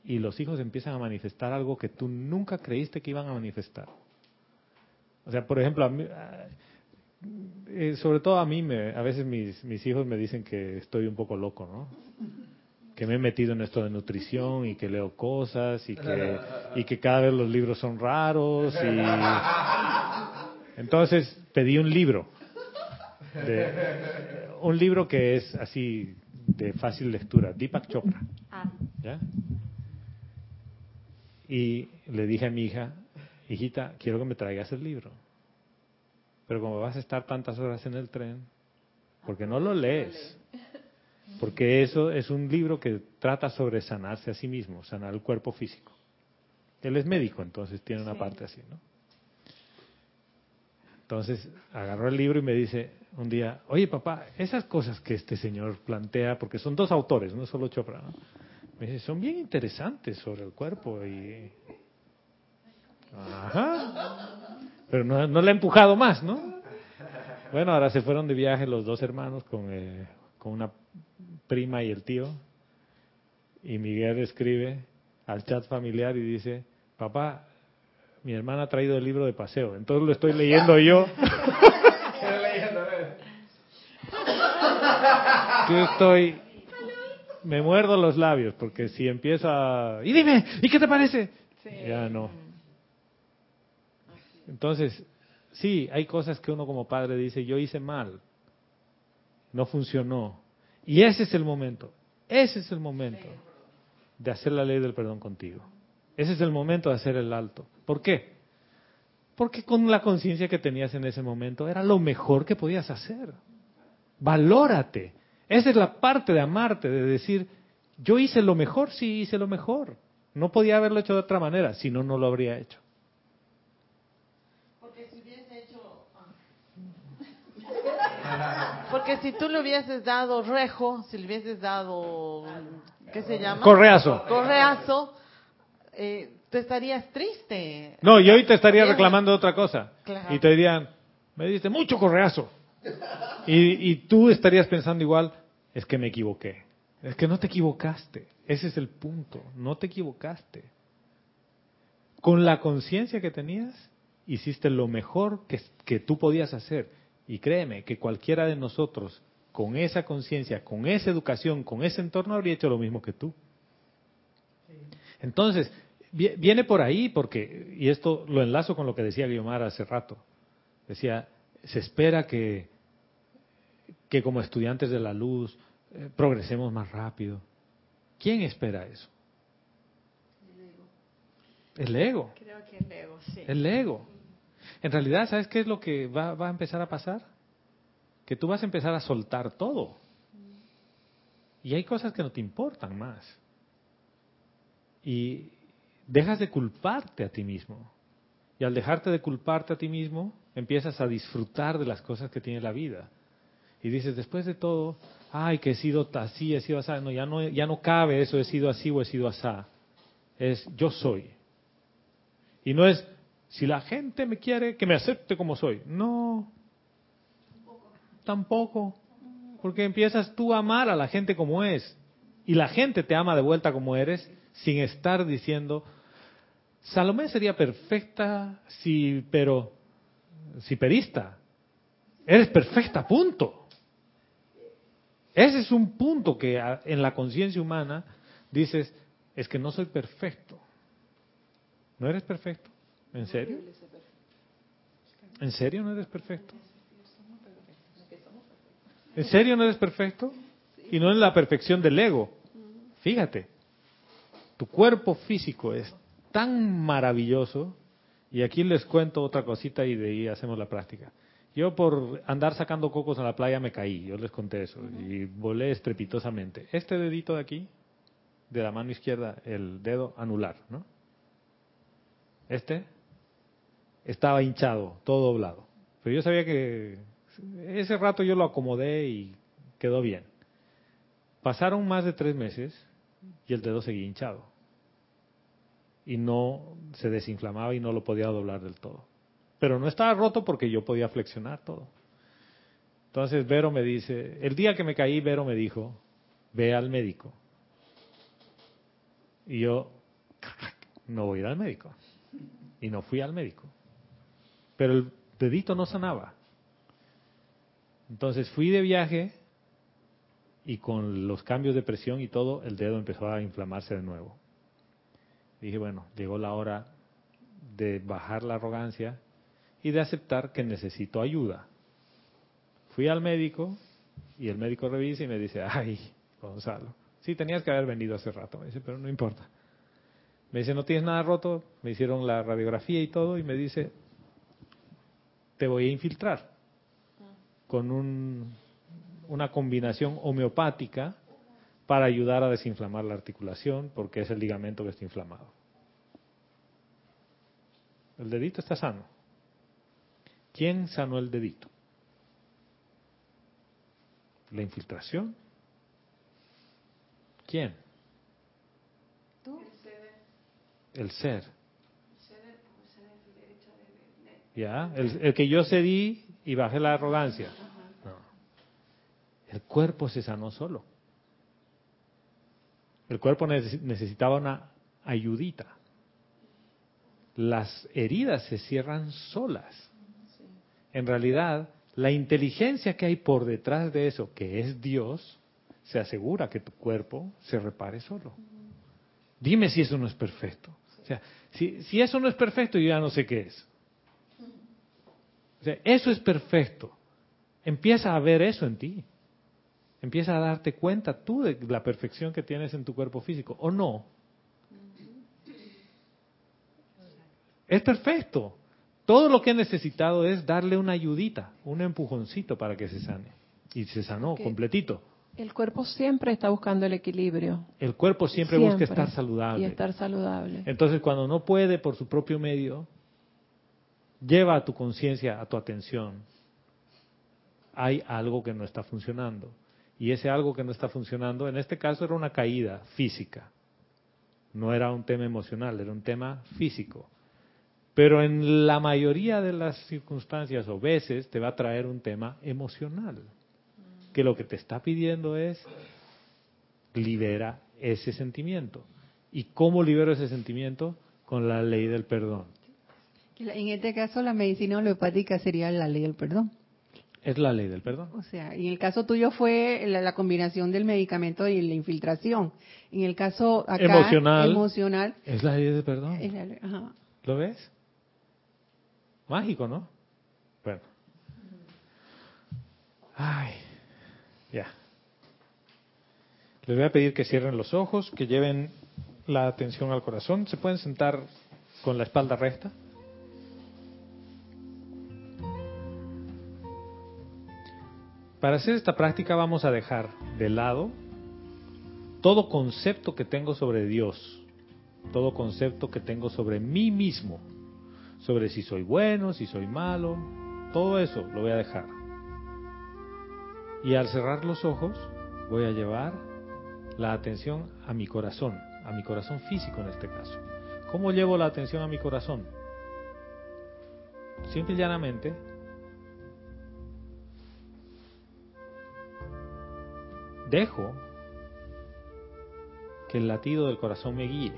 y los hijos empiezan a manifestar algo que tú nunca creíste que iban a manifestar. O sea, por ejemplo, a eh, sobre todo a mí, me, a veces mis, mis hijos me dicen que estoy un poco loco, ¿no? que me he metido en esto de nutrición y que leo cosas y que, y que cada vez los libros son raros y entonces pedí un libro un libro que es así de fácil lectura Deepak Chopra ah. y le dije a mi hija hijita quiero que me traigas el libro pero como vas a estar tantas horas en el tren porque no lo lees porque eso es un libro que trata sobre sanarse a sí mismo, sanar el cuerpo físico. Él es médico, entonces tiene una parte así, ¿no? Entonces agarró el libro y me dice un día, oye papá, esas cosas que este señor plantea, porque son dos autores, no solo Chopra, ¿no? me dice, son bien interesantes sobre el cuerpo y... Ajá. Pero no, no le ha empujado más, ¿no? Bueno, ahora se fueron de viaje los dos hermanos con, eh, con una prima y el tío. Y Miguel escribe al chat familiar y dice, papá, mi hermana ha traído el libro de paseo, entonces lo estoy leyendo yo. yo estoy, me muerdo los labios, porque si empieza, y dime, ¿y qué te parece? Ya no. Entonces, sí, hay cosas que uno como padre dice, yo hice mal, no funcionó, y ese es el momento, ese es el momento de hacer la ley del perdón contigo. Ese es el momento de hacer el alto. ¿Por qué? Porque con la conciencia que tenías en ese momento era lo mejor que podías hacer. Valórate. Esa es la parte de amarte, de decir, yo hice lo mejor, sí hice lo mejor. No podía haberlo hecho de otra manera, si no, no lo habría hecho. Porque si tú le hubieses dado rejo, si le hubieses dado, ¿qué se llama? Correazo. Correazo, eh, te estarías triste. No, y hoy te estaría reclamando otra cosa. Y te dirían, me diste mucho correazo. Y, y tú estarías pensando igual, es que me equivoqué. Es que no te equivocaste. Ese es el punto. No te equivocaste. Con la conciencia que tenías, hiciste lo mejor que, que tú podías hacer. Y créeme que cualquiera de nosotros, con esa conciencia, con esa educación, con ese entorno, habría hecho lo mismo que tú. Entonces, viene por ahí porque, y esto lo enlazo con lo que decía Guiomar hace rato, decía, se espera que, que como estudiantes de la luz eh, progresemos más rápido. ¿Quién espera eso? El ego. Creo que el ego, sí. El ego. En realidad, ¿sabes qué es lo que va, a empezar a pasar? Que tú vas a empezar a soltar todo. Y hay cosas que no te importan más. Y dejas de culparte a ti mismo. Y al dejarte de culparte a ti mismo, empiezas a disfrutar de las cosas que tiene la vida. Y dices, después de todo, ay, que he sido así, he sido así. No, ya no, ya no cabe eso, he sido así o he sido así. Es yo soy. Y no es, si la gente me quiere, que me acepte como soy. No. Tampoco. Porque empiezas tú a amar a la gente como es. Y la gente te ama de vuelta como eres, sin estar diciendo, Salomé sería perfecta si, pero, si perista. Eres perfecta, punto. Ese es un punto que en la conciencia humana dices, es que no soy perfecto. ¿No eres perfecto? ¿En serio? ¿En serio no eres perfecto? ¿En serio no eres perfecto? Y no en la perfección del ego. Fíjate, tu cuerpo físico es tan maravilloso, y aquí les cuento otra cosita y de ahí hacemos la práctica. Yo por andar sacando cocos a la playa me caí, yo les conté eso, y volé estrepitosamente. Este dedito de aquí, de la mano izquierda, el dedo anular, ¿no? Este estaba hinchado, todo doblado. Pero yo sabía que ese rato yo lo acomodé y quedó bien. Pasaron más de tres meses y el dedo seguía hinchado. Y no se desinflamaba y no lo podía doblar del todo. Pero no estaba roto porque yo podía flexionar todo. Entonces Vero me dice, el día que me caí, Vero me dijo, ve al médico. Y yo, no voy a ir al médico y no fui al médico. Pero el dedito no sanaba. Entonces fui de viaje y con los cambios de presión y todo, el dedo empezó a inflamarse de nuevo. Dije, bueno, llegó la hora de bajar la arrogancia y de aceptar que necesito ayuda. Fui al médico y el médico revisa y me dice, ay, Gonzalo, sí tenías que haber venido hace rato. Me dice, pero no importa. Me dice, no tienes nada roto. Me hicieron la radiografía y todo y me dice, te voy a infiltrar con un, una combinación homeopática para ayudar a desinflamar la articulación porque es el ligamento que está inflamado. El dedito está sano. ¿Quién sanó el dedito? ¿La infiltración? ¿Quién? El ser. ¿Ya? El, que yo cedí y bajé la arrogancia. No. El cuerpo se sanó solo. El cuerpo necesitaba una ayudita. Las heridas se cierran solas. En realidad, la inteligencia que hay por detrás de eso, que es Dios, se asegura que tu cuerpo se repare solo. Dime si eso no es perfecto. O sea, si, si eso no es perfecto, yo ya no sé qué es. O sea, eso es perfecto. Empieza a ver eso en ti. Empieza a darte cuenta tú de la perfección que tienes en tu cuerpo físico, ¿o no? Es perfecto. Todo lo que he necesitado es darle una ayudita, un empujoncito para que se sane. Y se sanó completito. El cuerpo siempre está buscando el equilibrio. El cuerpo siempre, busca estar saludable. Y estar saludable. Entonces, cuando no puede por su propio medio, lleva a tu conciencia, a tu atención. Hay algo que no está funcionando. Y ese algo que no está funcionando, en este caso era una caída física. No era un tema emocional, era un tema físico. Pero en la mayoría de las circunstancias o veces te va a traer un tema emocional que lo que te está pidiendo es libera ese sentimiento. ¿Y cómo libero ese sentimiento? Con la ley del perdón. En este caso, la medicina homeopática sería la ley del perdón. Es la ley del perdón. O sea, en el caso tuyo fue la, combinación del medicamento y la infiltración. En el caso acá, emocional, emocional es la ley del perdón. ¿Lo ves? Mágico, ¿no? Bueno. Ay, ya. Les voy a pedir que cierren los ojos, que lleven la atención al corazón. ¿Se pueden sentar con la espalda recta? Para hacer esta práctica vamos a dejar de lado todo concepto que tengo sobre Dios, todo concepto que tengo sobre mí mismo, sobre si soy bueno, si soy malo, todo eso lo voy a dejar. Y al cerrar los ojos voy a llevar la atención a mi corazón, a mi corazón físico en este caso. ¿Cómo llevo la atención a mi corazón? Simple y llanamente dejo que el latido del corazón me guíe.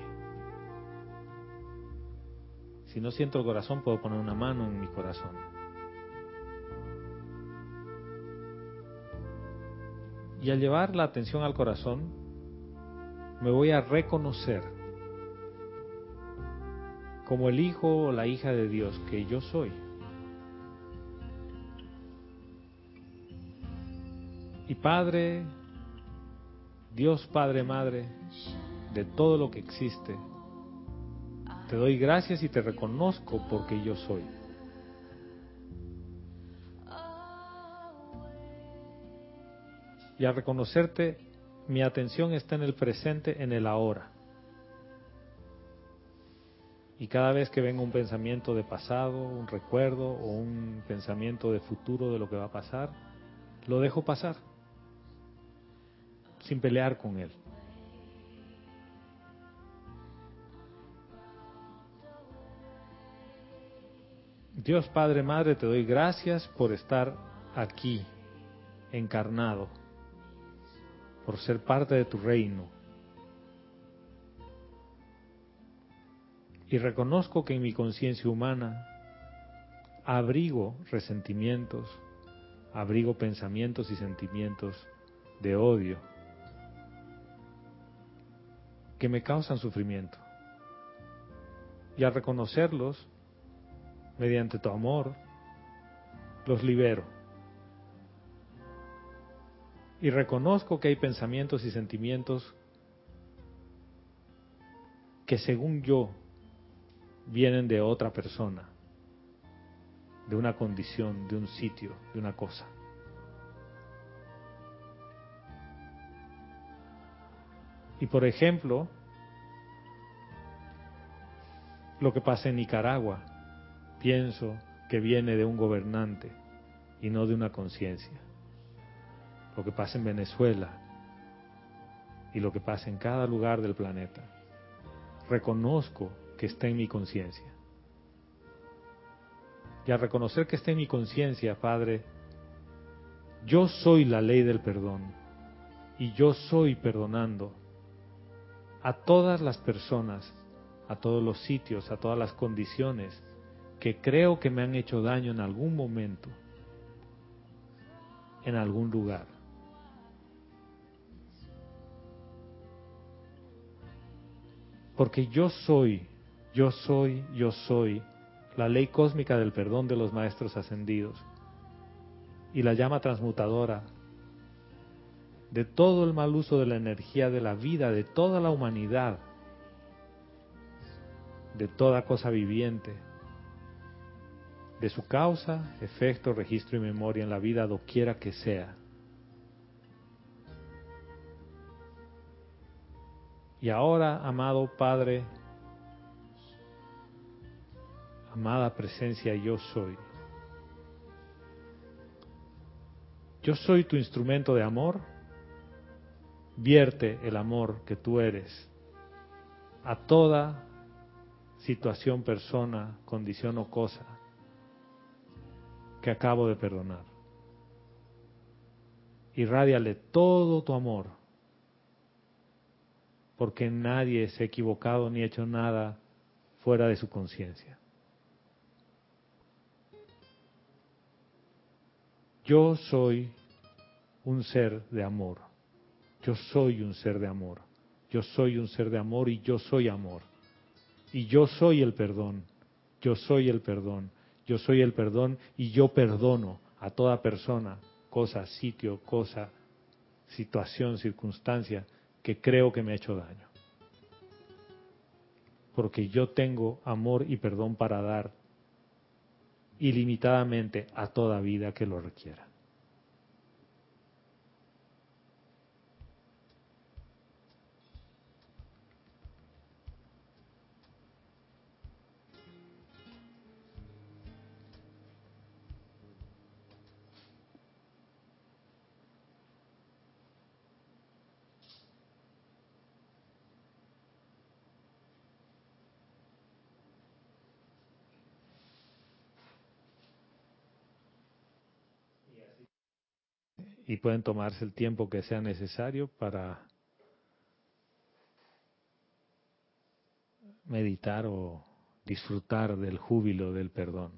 Si no siento el corazón, puedo poner una mano en mi corazón. Y al llevar la atención al corazón, me voy a reconocer como el hijo o la hija de Dios que yo soy. Y Padre, Dios Padre, Madre, de todo lo que existe, te doy gracias y te reconozco porque yo soy. Y al reconocerte, mi atención está en el presente, en el ahora. Y cada vez que venga un pensamiento de pasado, un recuerdo o un pensamiento de futuro de lo que va a pasar, lo dejo pasar sin pelear con Él. Dios Padre, Madre, te doy gracias por estar aquí, encarnado, por ser parte de tu reino. Y reconozco que en mi conciencia humana abrigo resentimientos, abrigo pensamientos y sentimientos de odio, que me causan sufrimiento. Y al reconocerlos, mediante tu amor, los libero. Y reconozco que hay pensamientos y sentimientos que según yo vienen de otra persona, de una condición, de un sitio, de una cosa. Y por ejemplo, lo que pasa en Nicaragua, pienso que viene de un gobernante y no de una conciencia. Lo que pasa en Venezuela y lo que pasa en cada lugar del planeta. Reconozco que está en mi conciencia. Y al reconocer que está en mi conciencia, Padre, yo soy la ley del perdón y yo soy perdonando a todas las personas, a todos los sitios, a todas las condiciones que creo que me han hecho daño en algún momento, en algún lugar. Porque yo soy, yo soy, yo soy la ley cósmica del perdón de los maestros ascendidos y la llama transmutadora de todo el mal uso de la energía de la vida, de toda la humanidad, de toda cosa viviente, de su causa, efecto, registro y memoria en la vida doquiera que sea. Y ahora, amado Padre, amada presencia, yo soy. Yo soy tu instrumento de amor Vierte el amor que tú eres a toda situación, persona, condición o cosa que acabo de perdonar. Irradiale todo tu amor, porque nadie se ha equivocado ni hecho nada fuera de su conciencia. Yo soy un ser de amor. Yo soy un ser de amor. Yo soy un ser de amor y yo soy amor. Y yo soy el perdón. Yo soy el perdón. Yo soy el perdón y yo perdono a toda persona, cosa, sitio, cosa, situación, circunstancia que creo que me ha hecho daño. Porque yo tengo amor y perdón para dar ilimitadamente a toda vida que lo requiera. Y pueden tomarse el tiempo que sea necesario para meditar o disfrutar del júbilo del perdón.